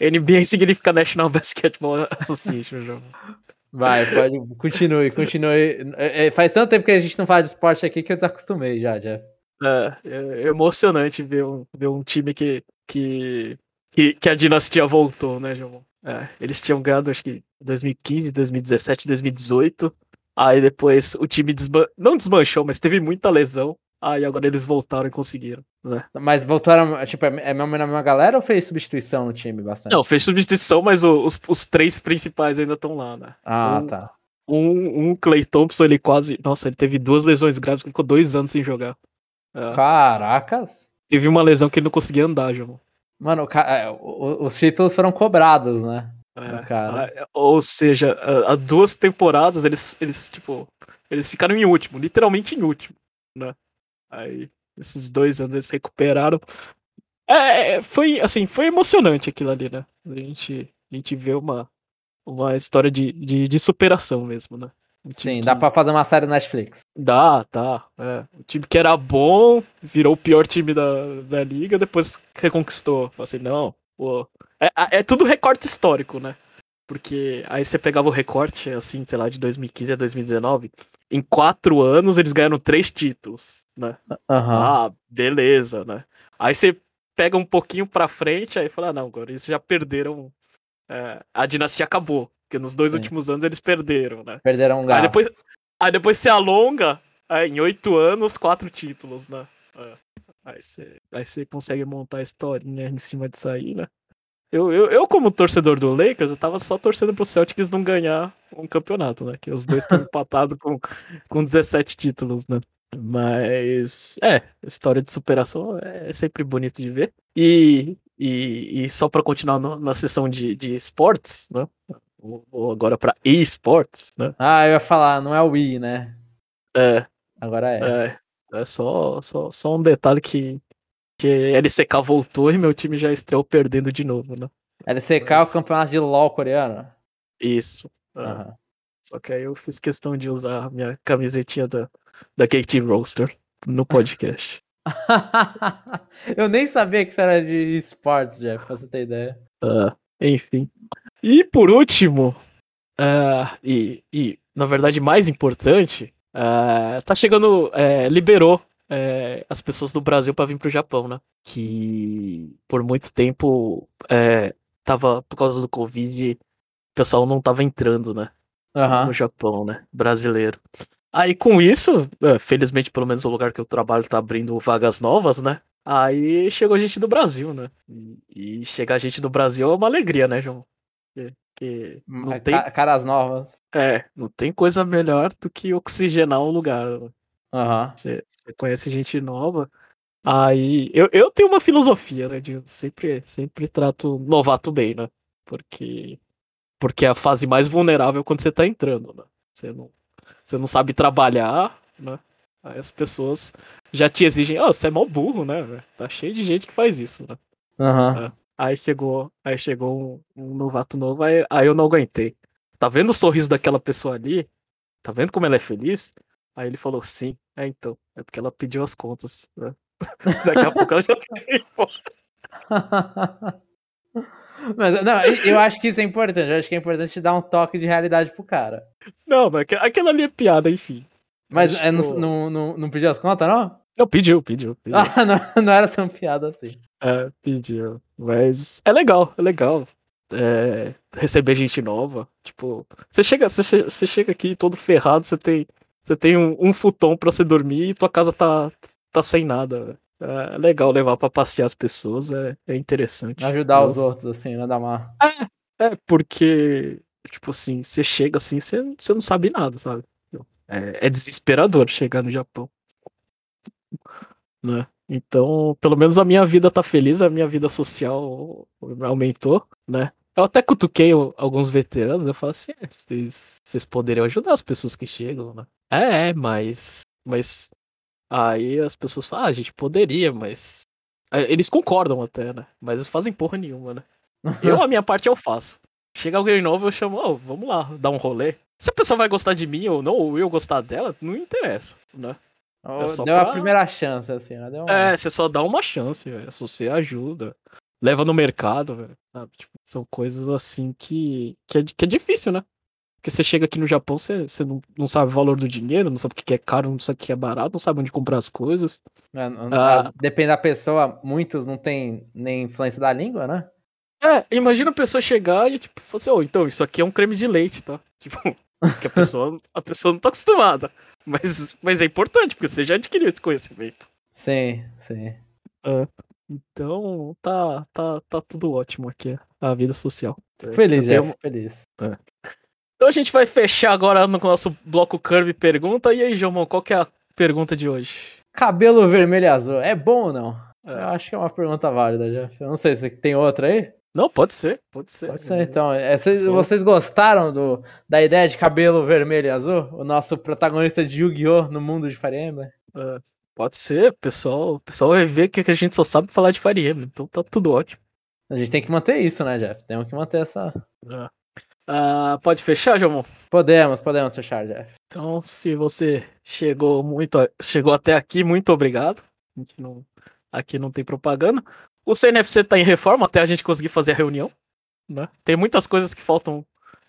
[SPEAKER 1] NBA significa National [LAUGHS] Basketball Association, João.
[SPEAKER 2] Vai, pode. Continue, continue. É, faz tanto tempo que a gente não fala de esporte aqui que eu desacostumei já, já.
[SPEAKER 1] É, é emocionante ver um, ver um time que, que, que, que a dinastia voltou, né, João? É, eles tinham ganhado, acho que 2015, 2017, 2018. Aí depois o time desman... não desmanchou, mas teve muita lesão. Aí agora eles voltaram e conseguiram, né?
[SPEAKER 2] Mas voltaram, tipo, é, é mesmo na mesma galera ou fez substituição no time bastante?
[SPEAKER 1] Não, fez substituição, mas os, os três principais ainda estão lá, né?
[SPEAKER 2] Ah, um, tá.
[SPEAKER 1] Um, um Clay Thompson, ele quase. Nossa, ele teve duas lesões graves, ficou dois anos sem jogar.
[SPEAKER 2] É. Caracas!
[SPEAKER 1] Teve uma lesão que ele não conseguia andar, João.
[SPEAKER 2] Mano, é, os títulos foram cobrados, né? É, cara.
[SPEAKER 1] Ah, ou seja, há duas temporadas eles, eles, tipo, eles ficaram em último, literalmente em último, né? Aí, esses dois anos eles recuperaram. É, é, foi, assim, foi emocionante aquilo ali, né? A gente, a gente vê uma, uma história de, de, de superação mesmo, né?
[SPEAKER 2] Sim, dá que... pra fazer uma série Netflix.
[SPEAKER 1] Dá, tá. É. O time que era bom virou o pior time da, da liga, depois reconquistou. Falei assim, não, pô, é, é tudo recorte histórico, né? Porque aí você pegava o recorte, assim, sei lá, de 2015 a 2019. Em quatro anos eles ganharam três títulos, né?
[SPEAKER 2] Uhum.
[SPEAKER 1] Ah, beleza, né? Aí você pega um pouquinho pra frente, aí fala, ah, não, agora eles já perderam. É, a dinastia acabou. Porque nos dois Sim. últimos anos eles perderam, né?
[SPEAKER 2] Perderam um gasto.
[SPEAKER 1] Aí depois, aí depois você alonga, aí, em oito anos, quatro títulos, né? É. Aí você, aí você consegue montar a historinha em cima disso aí, né? Eu, eu, eu, como torcedor do Lakers, eu tava só torcendo pro Celtics não ganhar um campeonato, né? Que os dois estão [LAUGHS] empatados com, com 17 títulos, né? Mas, é, história de superação é sempre bonito de ver. E, e, e só para continuar no, na sessão de, de esportes, né? Ou agora para esportes, né?
[SPEAKER 2] Ah, eu ia falar, não é o Wii, né?
[SPEAKER 1] É.
[SPEAKER 2] Agora é.
[SPEAKER 1] É, é só, só, só um detalhe que, porque LCK voltou e meu time já estreou perdendo de novo, né?
[SPEAKER 2] LCK Mas... é o campeonato de LoL coreano?
[SPEAKER 1] Isso. Uhum. Só que aí eu fiz questão de usar a minha camisetinha da, da Gate Roaster no podcast. [LAUGHS]
[SPEAKER 2] eu nem sabia que isso era de esportes, Jeff, pra você ter ideia.
[SPEAKER 1] Uh, enfim. E por último, uh, e, e na verdade mais importante, uh, tá chegando, é, liberou é, as pessoas do Brasil para vir pro Japão, né? Que por muito tempo é, tava, por causa do Covid, o pessoal não tava entrando, né?
[SPEAKER 2] Uhum.
[SPEAKER 1] No Japão, né? Brasileiro. Aí com isso, felizmente pelo menos o lugar que eu trabalho tá abrindo vagas novas, né? Aí chegou gente do Brasil, né? E, e chegar gente do Brasil é uma alegria, né, João?
[SPEAKER 2] Hum, não é, tem... Caras novas.
[SPEAKER 1] É, não tem coisa melhor do que oxigenar um lugar.
[SPEAKER 2] Você
[SPEAKER 1] uhum. conhece gente nova. Aí eu, eu tenho uma filosofia, né? De sempre, sempre trato novato bem, né? Porque, porque é a fase mais vulnerável quando você tá entrando, né? Você não, você não sabe trabalhar, né? Aí as pessoas já te exigem, oh, você é mó burro, né? Tá cheio de gente que faz isso, né?
[SPEAKER 2] Uhum.
[SPEAKER 1] É. Aí chegou, aí chegou um, um novato novo, aí, aí eu não aguentei. Tá vendo o sorriso daquela pessoa ali? Tá vendo como ela é feliz? Aí ele falou, sim, é então. É porque ela pediu as contas, né? [LAUGHS] Daqui a pouco ela já [LAUGHS] [LAUGHS]
[SPEAKER 2] Mas não, eu acho que isso é importante. Eu acho que é importante dar um toque de realidade pro cara.
[SPEAKER 1] Não, mas aquela ali é piada, enfim.
[SPEAKER 2] Mas é, não, não, não, não pediu as contas, não?
[SPEAKER 1] Não, pediu, pediu. pediu.
[SPEAKER 2] Ah, [LAUGHS] não, não era tão piada assim.
[SPEAKER 1] É, pediu. Mas é legal, é legal. É, receber gente nova. Tipo, você chega, você, você chega aqui todo ferrado, você tem, você tem um, um futon pra você dormir e tua casa tá, tá sem nada. É legal levar pra passear as pessoas, é, é interessante.
[SPEAKER 2] Ajudar os outros, assim, nada mais.
[SPEAKER 1] É, é, porque, tipo assim, você chega assim, você, você não sabe nada, sabe? É, é desesperador chegar no Japão. Né? Então, pelo menos a minha vida tá feliz, a minha vida social aumentou, né? Eu até cutuquei alguns veteranos, eu falo assim, é, vocês, vocês poderiam ajudar as pessoas que chegam, né? É, é, mas. Mas. Aí as pessoas falam, ah, a gente poderia, mas. Eles concordam até, né? Mas eles fazem porra nenhuma, né? eu, a minha parte, eu faço. Chega alguém novo, eu chamo, oh, vamos lá, dar um rolê. Se a pessoa vai gostar de mim ou não, ou eu gostar dela, não interessa, né?
[SPEAKER 2] É deu pra... a primeira chance, assim, né? Uma...
[SPEAKER 1] É, você só dá uma chance, velho. Se você ajuda. Leva no mercado, velho. Tipo, são coisas assim que, que, é, que é difícil, né? Porque você chega aqui no Japão, você, você não, não sabe o valor do dinheiro, não sabe o que é caro, não sabe o que é barato, não sabe onde comprar as coisas.
[SPEAKER 2] É, ah, depende da pessoa, muitos não tem nem influência da língua, né?
[SPEAKER 1] É, imagina a pessoa chegar e tipo, falar assim, oh, então, isso aqui é um creme de leite, tá? [LAUGHS] Tipo, que a pessoa, a pessoa não tá acostumada. Mas, mas é importante, porque você já adquiriu esse conhecimento.
[SPEAKER 2] Sim, sim.
[SPEAKER 1] É. Então, tá, tá, tá tudo ótimo aqui, a vida social.
[SPEAKER 2] Feliz, já tenho... feliz.
[SPEAKER 1] É. Então a gente vai fechar agora no nosso bloco Curve Pergunta. E aí, João, qual que é a pergunta de hoje?
[SPEAKER 2] Cabelo vermelho e azul, é bom ou não? É. Eu acho que é uma pergunta válida, já. Eu não sei se tem outra aí.
[SPEAKER 1] Não, pode ser, pode ser.
[SPEAKER 2] Pode ser, então. É, vocês, vocês, gostaram do, da ideia de cabelo vermelho e azul? O nosso protagonista de Yu-Gi-Oh! no mundo de Fire Emblem?
[SPEAKER 1] É, pode ser, pessoal. O pessoal vai ver que a gente só sabe falar de Fire Emblem, então tá tudo ótimo.
[SPEAKER 2] A gente tem que manter isso, né, Jeff? Temos que manter essa.
[SPEAKER 1] É. Uh, pode fechar, João?
[SPEAKER 2] Podemos, podemos fechar, Jeff.
[SPEAKER 1] Então, se você chegou muito, chegou até aqui, muito obrigado. A gente não, aqui não tem propaganda. O CNFC tá em reforma até a gente conseguir fazer a reunião. Né? Tem muitas coisas que faltam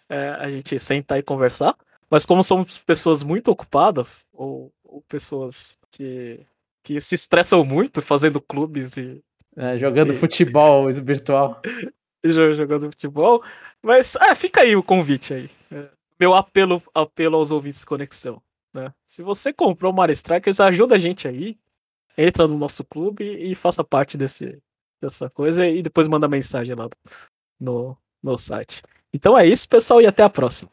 [SPEAKER 1] é, a gente sentar e conversar. Mas como somos pessoas muito ocupadas, ou, ou pessoas que, que se estressam muito fazendo clubes e.
[SPEAKER 2] É, jogando e... futebol virtual. [LAUGHS]
[SPEAKER 1] jogando futebol. Mas é, fica aí o convite aí. É, meu apelo, apelo aos ouvintes de conexão. Né? Se você comprou o Mario Strikers, ajuda a gente aí. Entra no nosso clube e faça parte desse, dessa coisa e depois manda mensagem lá no, no site. Então é isso, pessoal, e até a próxima.